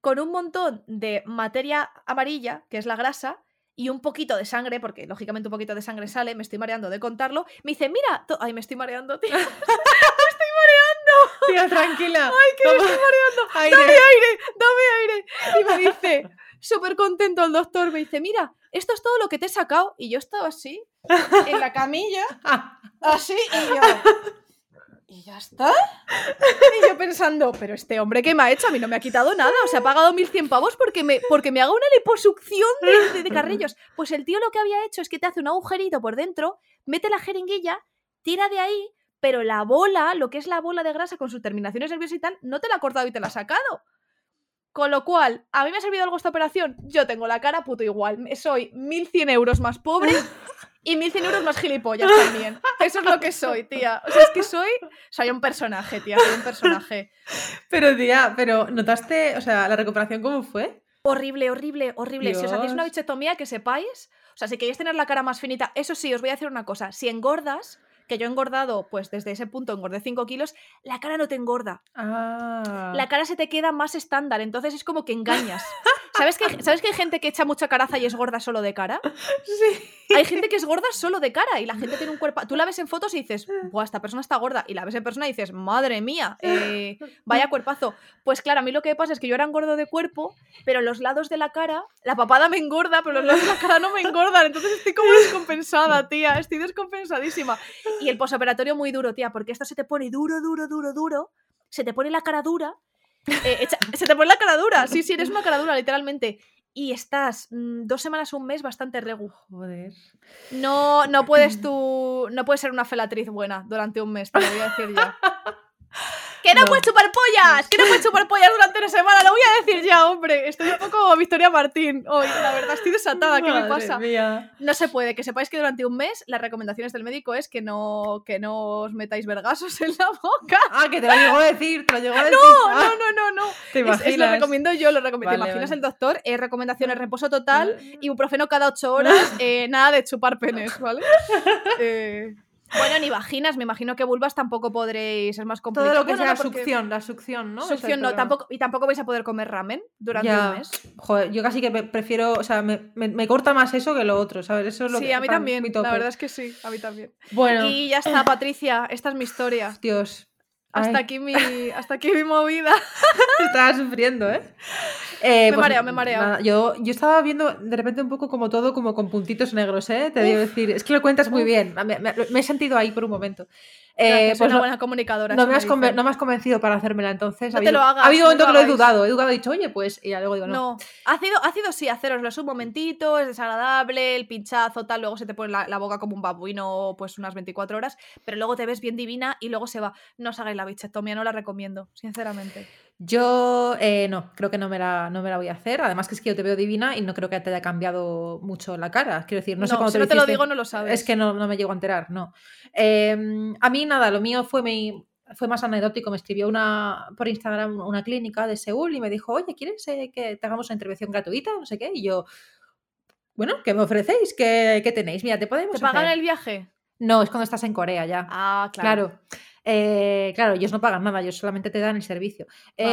con un montón de materia amarilla, que es la grasa, y un poquito de sangre, porque lógicamente un poquito de sangre sale, me estoy mareando de contarlo. Me dice, mira, ay, me estoy mareando, tío.
Tía, tranquila.
Ay, que me estoy mareando.
Aire.
Dame aire, dame aire. Y me dice, súper contento el doctor, me dice, mira, esto es todo lo que te he sacado. Y yo estaba así, en la camilla, así, y yo... ¿Y ya está? Y yo pensando, pero este hombre que me ha hecho a mí no me ha quitado nada. O sea, ha pagado 1.100 pavos porque me, porque me haga una liposucción de, de- de carrillos. Pues el tío lo que había hecho es que te hace un agujerito por dentro, mete la jeringuilla, tira de ahí, pero la bola, lo que es la bola de grasa con sus terminaciones nerviosas y tal, no te la ha cortado y te la ha sacado. Con lo cual, ¿a mí me ha servido algo esta operación? Yo tengo la cara puto igual. Soy 1.100 euros más pobre y 1.100 euros más gilipollas también. Eso es lo que soy, tía. O sea, es que soy... Soy un personaje, tía. Soy un personaje.
Pero, tía, pero ¿notaste, o sea, la recuperación cómo fue?
Horrible, horrible, horrible. Si os hacéis una bichectomía, que sepáis... O sea, si queréis tener la cara más finita... Eso sí, os voy a decir una cosa. Si engordas, que yo he engordado, pues desde ese punto engordé 5 kilos, la cara no te engorda.
Ah.
la cara se te queda más estándar, entonces es como que engañas. ¿Sabes que, ¿Sabes que hay gente que echa mucha caraza y es gorda solo de cara?
Sí.
Hay gente que es gorda solo de cara y la gente tiene un cuerpo. Tú la ves en fotos y dices, Buah, esta persona está gorda. Y la ves en persona y dices, madre mía, eh, vaya cuerpazo. Pues claro, a mí lo que pasa es que yo era engordo de cuerpo, pero los lados de la cara, la papada me engorda, pero los lados de la cara no me engordan. Entonces estoy como descompensada, tía. Estoy descompensadísima. Y el posoperatorio muy duro, tía, porque esto se te pone duro, duro, duro, duro. Se te pone la cara dura. Eh, echa- se te pone la cara dura. Sí, sí, eres una cara dura, literalmente. Y estás mm, dos semanas, un mes bastante regu.
Joder.
No, no puedes tú. No puedes ser una felatriz buena durante un mes, te lo voy a decir ya. ¡Que no,
No.
puedes chupar pollas! ¡Que no puedes chupar pollas durante una semana! Lo voy a decir ya, hombre. Estoy un poco Victoria Martín hoy. La verdad, estoy desatada. ¿Qué me pasa?
mía.
No se puede. Que sepáis que durante un mes las recomendaciones del médico es que no, que no os metáis vergasos en la boca.
Ah, que te lo llegó a decir, te lo llegó a decir.
No,
Ah,
no, no, no, no.
¿Te
Es- es, lo
imaginas?
recomiendo yo, lo recomiendo.
Vale,
¿Te imaginas
vale.
el doctor? Eh, recomendaciones reposo total, ibuprofeno cada ocho horas, eh, nada de chupar penes, ¿vale? Eh, bueno, ni vaginas, me imagino que vulvas tampoco podréis, es más complicado.
Todo lo que
Bueno,
sea
no, porque-
succión, la succión, ¿no?
Succión no, tampoco, y tampoco vais a poder comer ramen durante
Ya.
un mes.
Joder, yo casi que prefiero, o sea, me, me- me corta más eso que lo otro, ¿sabes? Eso es lo
Sí,
que
a mí también, la verdad es que sí, a mí también.
Bueno,
Y ya está, Patricia, esta es mi historia.
Dios.
Hasta aquí mi, hasta aquí mi movida.
Estaba sufriendo, ¿eh? Eh,
Me mareo, me mareo.
nada, yo, yo estaba viendo de repente un poco como todo, como con puntitos negros, ¿eh? Te digo decir, es que lo cuentas muy
Uf.
bien. Me, me- me he sentido ahí por un momento. Eh, pues
una
no,
buena comunicadora.
no me, has no me has convencido para hacérmela entonces.
No
ha
te
habido,
lo hagas,
ha habido un momento que lo he dudado. He dudado, he dicho, oye, pues. Y ya luego digo, no.
No, ácido, ácido sí, haceroslo es un momentito, es desagradable, el pinchazo, tal, luego se te pone la, la boca como un babuino, pues unas 24 horas, pero luego te ves bien divina y luego se va. No os hagáis la bichectomía, no la recomiendo, sinceramente.
Yo eh, no, creo que no me, la, no me la voy a hacer. Además, que es que yo te veo divina y no creo que te haya cambiado mucho la cara. Quiero decir, no, sé cómo
si
te lo
no te lo digo, no lo sabes.
Es que no, no me llego a enterar, no. Eh, a mí nada, lo mío fue mi. Fue más anecdótico, me escribió una por Instagram una clínica de Seúl y me dijo, oye, ¿quieres eh, que te hagamos una intervención gratuita? No sé qué. Y yo, bueno, ¿qué me ofrecéis? ¿Qué, qué tenéis? Mira, te podemos
¿Te pagan
hacer".
el viaje?
No, es cuando estás en Corea ya.
Ah, claro.
Claro. Eh, claro, ellos no pagan nada, ellos solamente te dan el servicio.
Vale.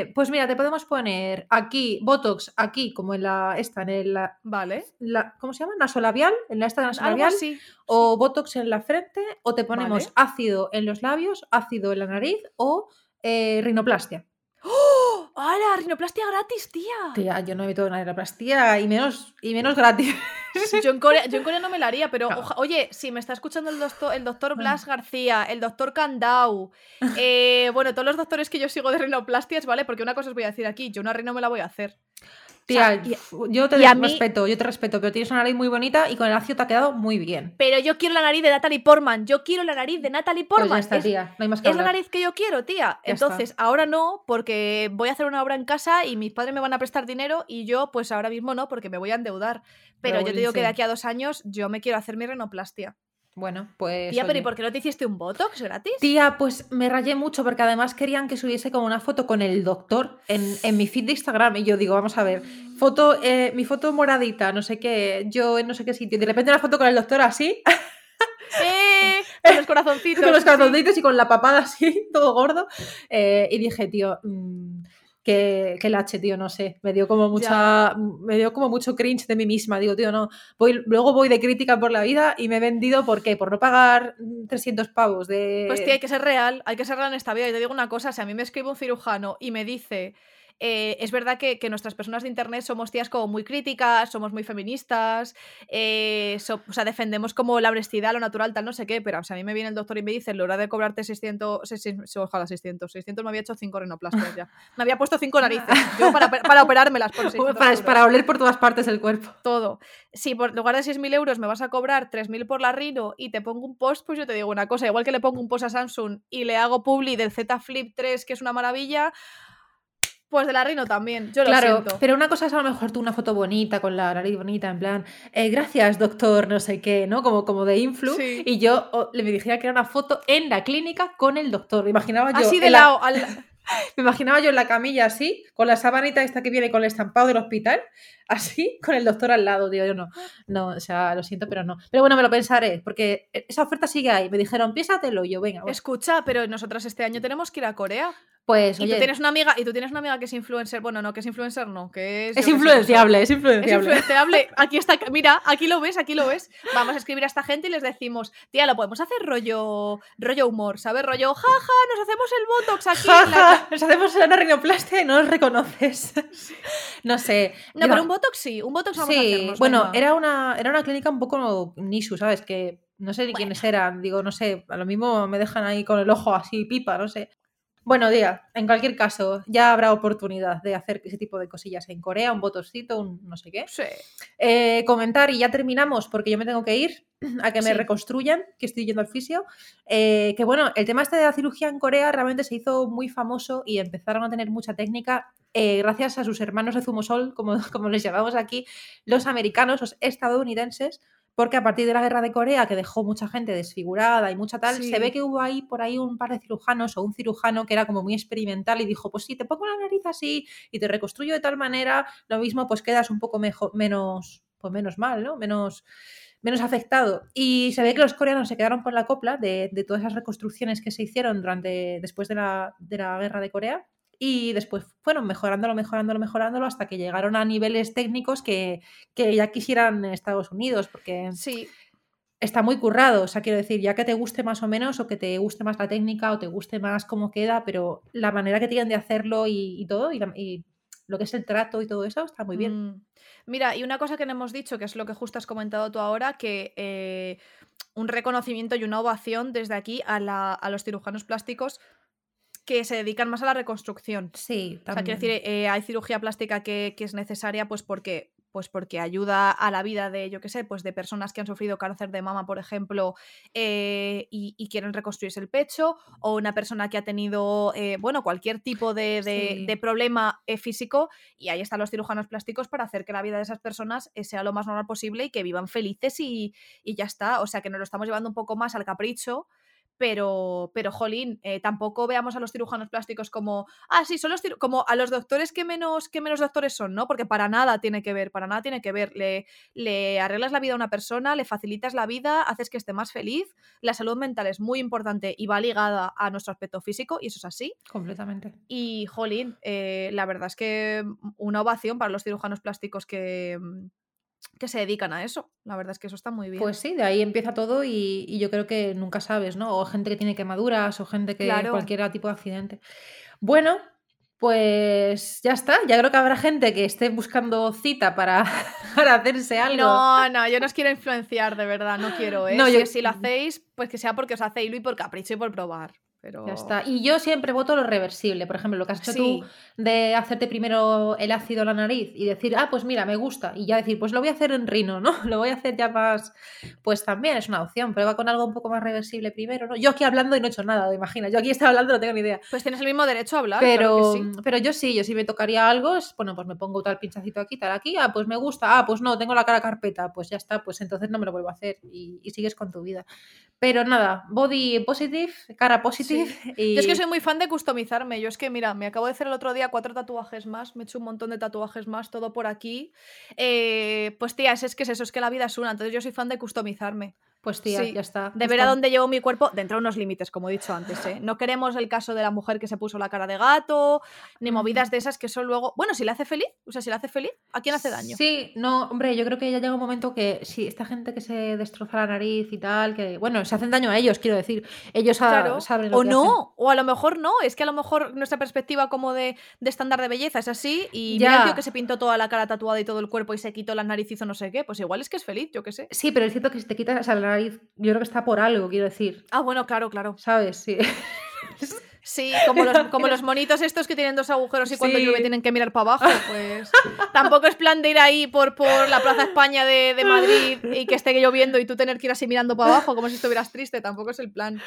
Eh, pues mira, te podemos poner aquí, Botox, aquí, como en la, esta, en el, la,
Vale.
la- ¿cómo se llama? Nasolabial, en la esta nasolabial,
así.
o Botox en la frente, o te ponemos
Vale.
ácido en los labios, ácido en la nariz, o eh, rinoplastia.
¡Oh! ¡Hala! Rinoplastia gratis, tía.
Tía, yo no he visto una rinoplastia y menos, y menos gratis.
Yo en, Corea, yo en Corea no me la haría, pero oja- oye, si me está escuchando el doctor, el doctor. Blas García, el doctor Candau, eh, bueno, todos los doctores que yo sigo de rinoplastias, ¿vale? Porque una cosa os voy a decir aquí, yo una rino me la voy a hacer.
Tía,
y-
yo te
mí-
respeto, yo te respeto, pero tienes una nariz muy bonita y con el ácido te ha quedado muy bien.
Pero yo quiero la nariz de Natalie Portman, yo quiero la nariz de Natalie
Pues
Portman.
ya está,
es,
tía, no hay más que
es la nariz que yo quiero, tía.
Ya
Entonces, ahora no, porque voy a hacer una obra en casa y mis padres me van a prestar dinero y yo, pues ahora mismo no, porque me voy a endeudar. Pero
Pero
yo te digo que de aquí a dos años yo me quiero hacer mi rinoplastia.
Bueno, pues.
Tía, pero ¿y
oye.
por qué no te hiciste un botox gratis?
Tía, pues me rayé mucho porque además querían que subiese como una foto con el doctor en, en mi feed de Instagram. Y yo digo, vamos a ver, foto, eh, mi foto moradita, no sé qué, yo en no sé qué sitio. Y de repente una foto con el doctor así,
¡Eh! Con los corazoncitos.
con los
sí.
corazoncitos y con la papada así, todo gordo. Eh, y dije, tío, mm, que, que lache, tío, no sé. Me dio como mucha. Me dio como mucho cringe de mí misma. Digo, tío, no. Voy, luego voy de crítica por la vida y me he vendido, ¿por qué? Por no pagar mm, 300 pavos de.
Pues tía, hay que ser real, hay que ser real en esta vida. Y te digo una cosa, si a mí me escribe un cirujano y me dice, eh, es verdad que, que nuestras personas de internet somos tías como muy críticas, somos muy feministas, eh, so- o sea, defendemos como la honestidad, lo natural, tal, no sé qué, pero o sea, a mí me viene el doctor y me dice, en lugar de cobrarte 600, seis- seis- ojalá 600, 600 me había hecho 5 rinoplastias ya. Me había puesto 5 narices, yo para, para operármelas por 600
para,
euros.
para oler por todas partes del cuerpo.
todo. Si por lugar de 6.000 euros me vas a cobrar 3.000 por la Rino y te pongo un post, pues yo te digo una cosa, igual que le pongo un post a Samsung y le hago publi del Z Flip 3, que es una maravilla, pues de la Rino también, yo lo
Claro,
siento.
pero una cosa es a lo mejor tú una foto bonita, con la nariz bonita, en plan, eh, gracias doctor, no sé qué, ¿no? Como, como de influ.
Sí.
Y yo oh, le me dijera que era una foto en la clínica con el doctor. Me imaginaba yo,
Así de
la-
lado, al-
me imaginaba yo en la camilla así, con la sabanita esta que viene con el estampado del hospital, así, con el doctor al lado, tío. Yo no, no, o sea, lo siento, pero no. Pero bueno, me lo pensaré, porque esa oferta sigue ahí. Me dijeron, piénsatelo, y yo, venga, bueno.
escucha, pero nosotras este año tenemos que ir a Corea.
pues,
Y
oye,
tú tienes una amiga, y tú tienes una amiga que es influencer, bueno, no, que es influencer, no, que es...
es
qué sé,
influenciable, es
Es
influenciable.
influenciable. Aquí está, mira, aquí lo ves, aquí lo ves. Vamos a escribir a esta gente y les decimos, tía, lo podemos hacer rollo, rollo humor, ¿sabes? Rollo, jaja, nos hacemos el botox aquí. en la-
Jaja, nos hacemos una rinoplastia y no nos reconoces. no sé.
No, pero un botox sí, un botox vamos a
sí,
hacernos.
bueno,
venga.
era una, era una clínica un poco nisu, ¿sabes? Que no sé ni quiénes eran. Digo, no sé, a lo mismo me dejan ahí con el ojo así pipa, no sé. Bueno, Día, en cualquier caso, ya habrá oportunidad de hacer ese tipo de cosillas en Corea, un botoxito, un no sé qué.
Sí.
Eh, comentar y ya terminamos porque yo me tengo que ir a que me
Sí.
reconstruyan, que estoy yendo al fisio. Eh, que bueno, el tema este de la cirugía en Corea realmente se hizo muy famoso y empezaron a tener mucha técnica eh, gracias a sus hermanos de Zumosol, como, como les llamamos aquí, los americanos, los estadounidenses, porque a partir de la guerra de Corea, que dejó mucha gente desfigurada y mucha tal,
Sí.
se ve que hubo ahí por ahí un par de cirujanos o un cirujano que era como muy experimental y dijo, pues sí, te pongo la nariz así y te reconstruyo de tal manera, lo mismo pues quedas un poco mejor, menos, pues menos mal, ¿no? Menos, menos afectado. Y se ve que los coreanos se quedaron por la copla de, de todas esas reconstrucciones que se hicieron durante, después de la, de la guerra de Corea. Y después fueron mejorándolo, mejorándolo, mejorándolo hasta que llegaron a niveles técnicos que, que ya quisieran en Estados Unidos, porque
Sí,
está muy currado. O sea, quiero decir, ya que te guste más o menos, o que te guste más la técnica, o te guste más cómo queda, pero la manera que tienen de hacerlo y, y todo, y, la- y lo que es el trato y todo eso, está muy bien.
Mm. Mira, y una cosa que no hemos dicho, que es lo que justo has comentado tú ahora, que eh, un reconocimiento y una ovación desde aquí a, la- a los cirujanos plásticos que se dedican más a la reconstrucción.
Sí,
O sea,
también.
quiero decir, eh, hay cirugía plástica que, que es necesaria pues porque, pues porque ayuda a la vida de, yo qué sé, pues de personas que han sufrido cáncer de mama, por ejemplo, eh, y, y quieren reconstruirse el pecho, o una persona que ha tenido, eh, bueno, cualquier tipo de, de-
Sí.
de problema físico, y ahí están los cirujanos plásticos para hacer que la vida de esas personas sea lo más normal posible y que vivan felices y, y ya está. O sea, que nos lo estamos llevando un poco más al capricho. Pero, pero, jolín, eh, tampoco veamos a los cirujanos plásticos como, ah, sí, son los como a los doctores que menos, que menos doctores son, ¿no? Porque para nada tiene que ver, para nada tiene que ver. Le, le arreglas la vida a una persona, le facilitas la vida, haces que esté más feliz. La salud mental es muy importante y va ligada a nuestro aspecto físico, y eso es así.
Completamente.
Y, jolín, eh, la verdad es que una ovación para los cirujanos plásticos que, que se dedican a eso. La verdad es que eso está muy bien.
Pues sí, de ahí empieza todo y, y yo creo que nunca sabes, ¿no? O gente que tiene quemaduras o gente que
Claro.
cualquier tipo de accidente. Bueno, pues ya está. Ya creo que habrá gente que esté buscando cita para, para hacerse algo.
No, no, yo no os quiero influenciar, de verdad, no quiero, ¿eh?
No,
si,
yo-
si lo hacéis, pues que sea porque os hace hilo y por capricho y por probar. Pero...
Ya está. Y yo siempre voto lo reversible. Por ejemplo, lo que has hecho
Sí.
tú de hacerte primero el ácido en la nariz y decir, ah, pues mira, me gusta. Y ya decir, pues lo voy a hacer en rino, ¿no? Lo voy a hacer ya más. Pues también es una opción. Prueba con algo un poco más reversible primero, ¿no? Yo aquí hablando y no he hecho nada, imagina. Yo aquí estaba hablando no tengo ni idea.
Pues tienes el mismo derecho a hablar.
Pero,
sí.
pero yo sí, yo sí me tocaría algo, es, bueno, pues me pongo tal pinchacito aquí, tal aquí, ah, pues me gusta, ah, pues no, tengo la cara carpeta, pues ya está, pues entonces no me lo vuelvo a hacer y, y sigues con tu vida. Pero nada, body positive, cara positive y...
Yo es que soy muy fan de customizarme. Yo es que, mira, me acabo de hacer el otro día cuatro tatuajes más, me he hecho un montón de tatuajes más, todo por aquí. Eh, pues tía, es, es que es eso, es que la vida es una. Entonces yo soy fan de customizarme.
Pues tía,
Sí,
ya está.
De ver a dónde llevo mi cuerpo dentro de unos límites, como he dicho antes. ¿eh? No queremos el caso de la mujer que se puso la cara de gato, ni movidas de esas que son luego. Bueno, si le hace feliz, o sea, si le hace feliz, ¿a quién hace daño?
Sí, no, hombre, yo creo que ya llega un momento que si esta gente que se destroza la nariz y tal, que bueno, se hacen daño a ellos, quiero decir. Ellos
Claro.
saben lo
O
que
no,
hacen.
o a lo mejor no. Es que a lo mejor nuestra perspectiva como de, de estándar de belleza es así. Y
Ya.
mira el tío que se pintó toda la cara tatuada y todo el cuerpo y se quitó la nariz y hizo no sé qué. Pues igual es que es feliz, yo qué sé.
Sí, pero es cierto que si te quitas o sea, la yo creo que está por algo, quiero decir.
Ah, bueno, claro, claro.
¿Sabes? Sí.
Sí, como los, como los monitos estos que tienen dos agujeros y cuando
Sí.
llueve tienen que mirar para abajo, pues tampoco es plan de ir ahí por, por la Plaza España de, de Madrid y que esté lloviendo y tú tener que ir así mirando para abajo como si estuvieras triste, tampoco es el plan.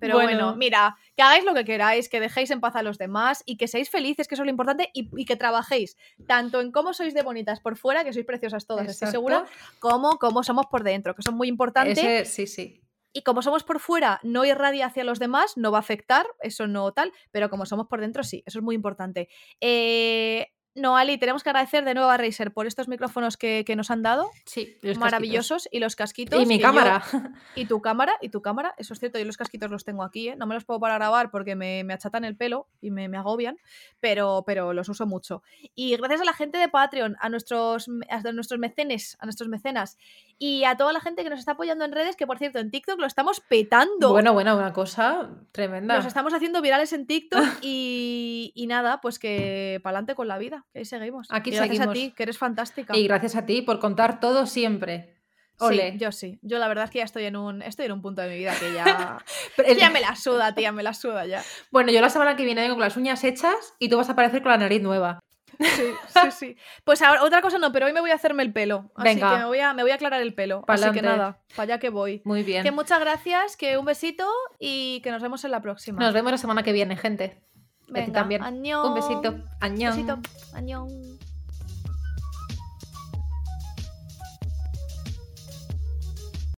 Pero bueno,
Bueno.
mira, que hagáis lo que queráis, que dejéis en paz a los demás y que seáis felices, que eso es lo importante, y, y que trabajéis tanto en cómo sois de bonitas por fuera, que sois preciosas todas, estoy segura, como cómo somos por dentro, que eso es muy importante.
Ese, sí, sí.
Y como somos por fuera, no irradia hacia los demás, no va a afectar, eso no tal, pero como somos por dentro, sí, eso es muy importante. Eh, no, Ali, tenemos que agradecer de nuevo a Razer por estos micrófonos que, que nos han dado,
Sí, los
maravillosos, y los casquitos.
Y mi
yo-
cámara.
y tu cámara, y tu cámara, eso es cierto, yo los casquitos los tengo aquí, ¿eh? no me los puedo para grabar porque me, me achatan el pelo y me, me agobian, pero, pero los uso mucho. Y gracias a la gente de Patreon, a nuestros, a nuestros mecenes, a nuestros mecenas, y a toda la gente que nos está apoyando en redes, que por cierto en TikTok lo estamos petando.
Bueno, bueno, una cosa tremenda.
Nos estamos haciendo virales en TikTok y, y nada, pues que para adelante con la vida, que ahí seguimos.
Aquí
Y gracias
seguimos.
a ti, que eres fantástica.
Y gracias a ti por contar todo siempre. Ole.
Sí, yo sí. Yo la verdad es que ya estoy en un, estoy en un punto de mi vida que ya,
el-
ya me la suda, tía, me la suda ya.
Bueno, yo la semana que viene vengo con las uñas hechas y tú vas a aparecer con la nariz nueva.
Sí, sí, sí. Pues ahora, otra cosa no, pero hoy me voy a hacerme el pelo. Así
Venga.
que me voy, a, me voy a aclarar el pelo. Así que nada, para allá que voy.
Muy bien.
Que muchas gracias, que un besito y que nos vemos en la próxima.
Nos vemos la semana que viene, gente. Y a ti
Venga,
también.
añón.
Un besito. Añón.
Besito. Añón.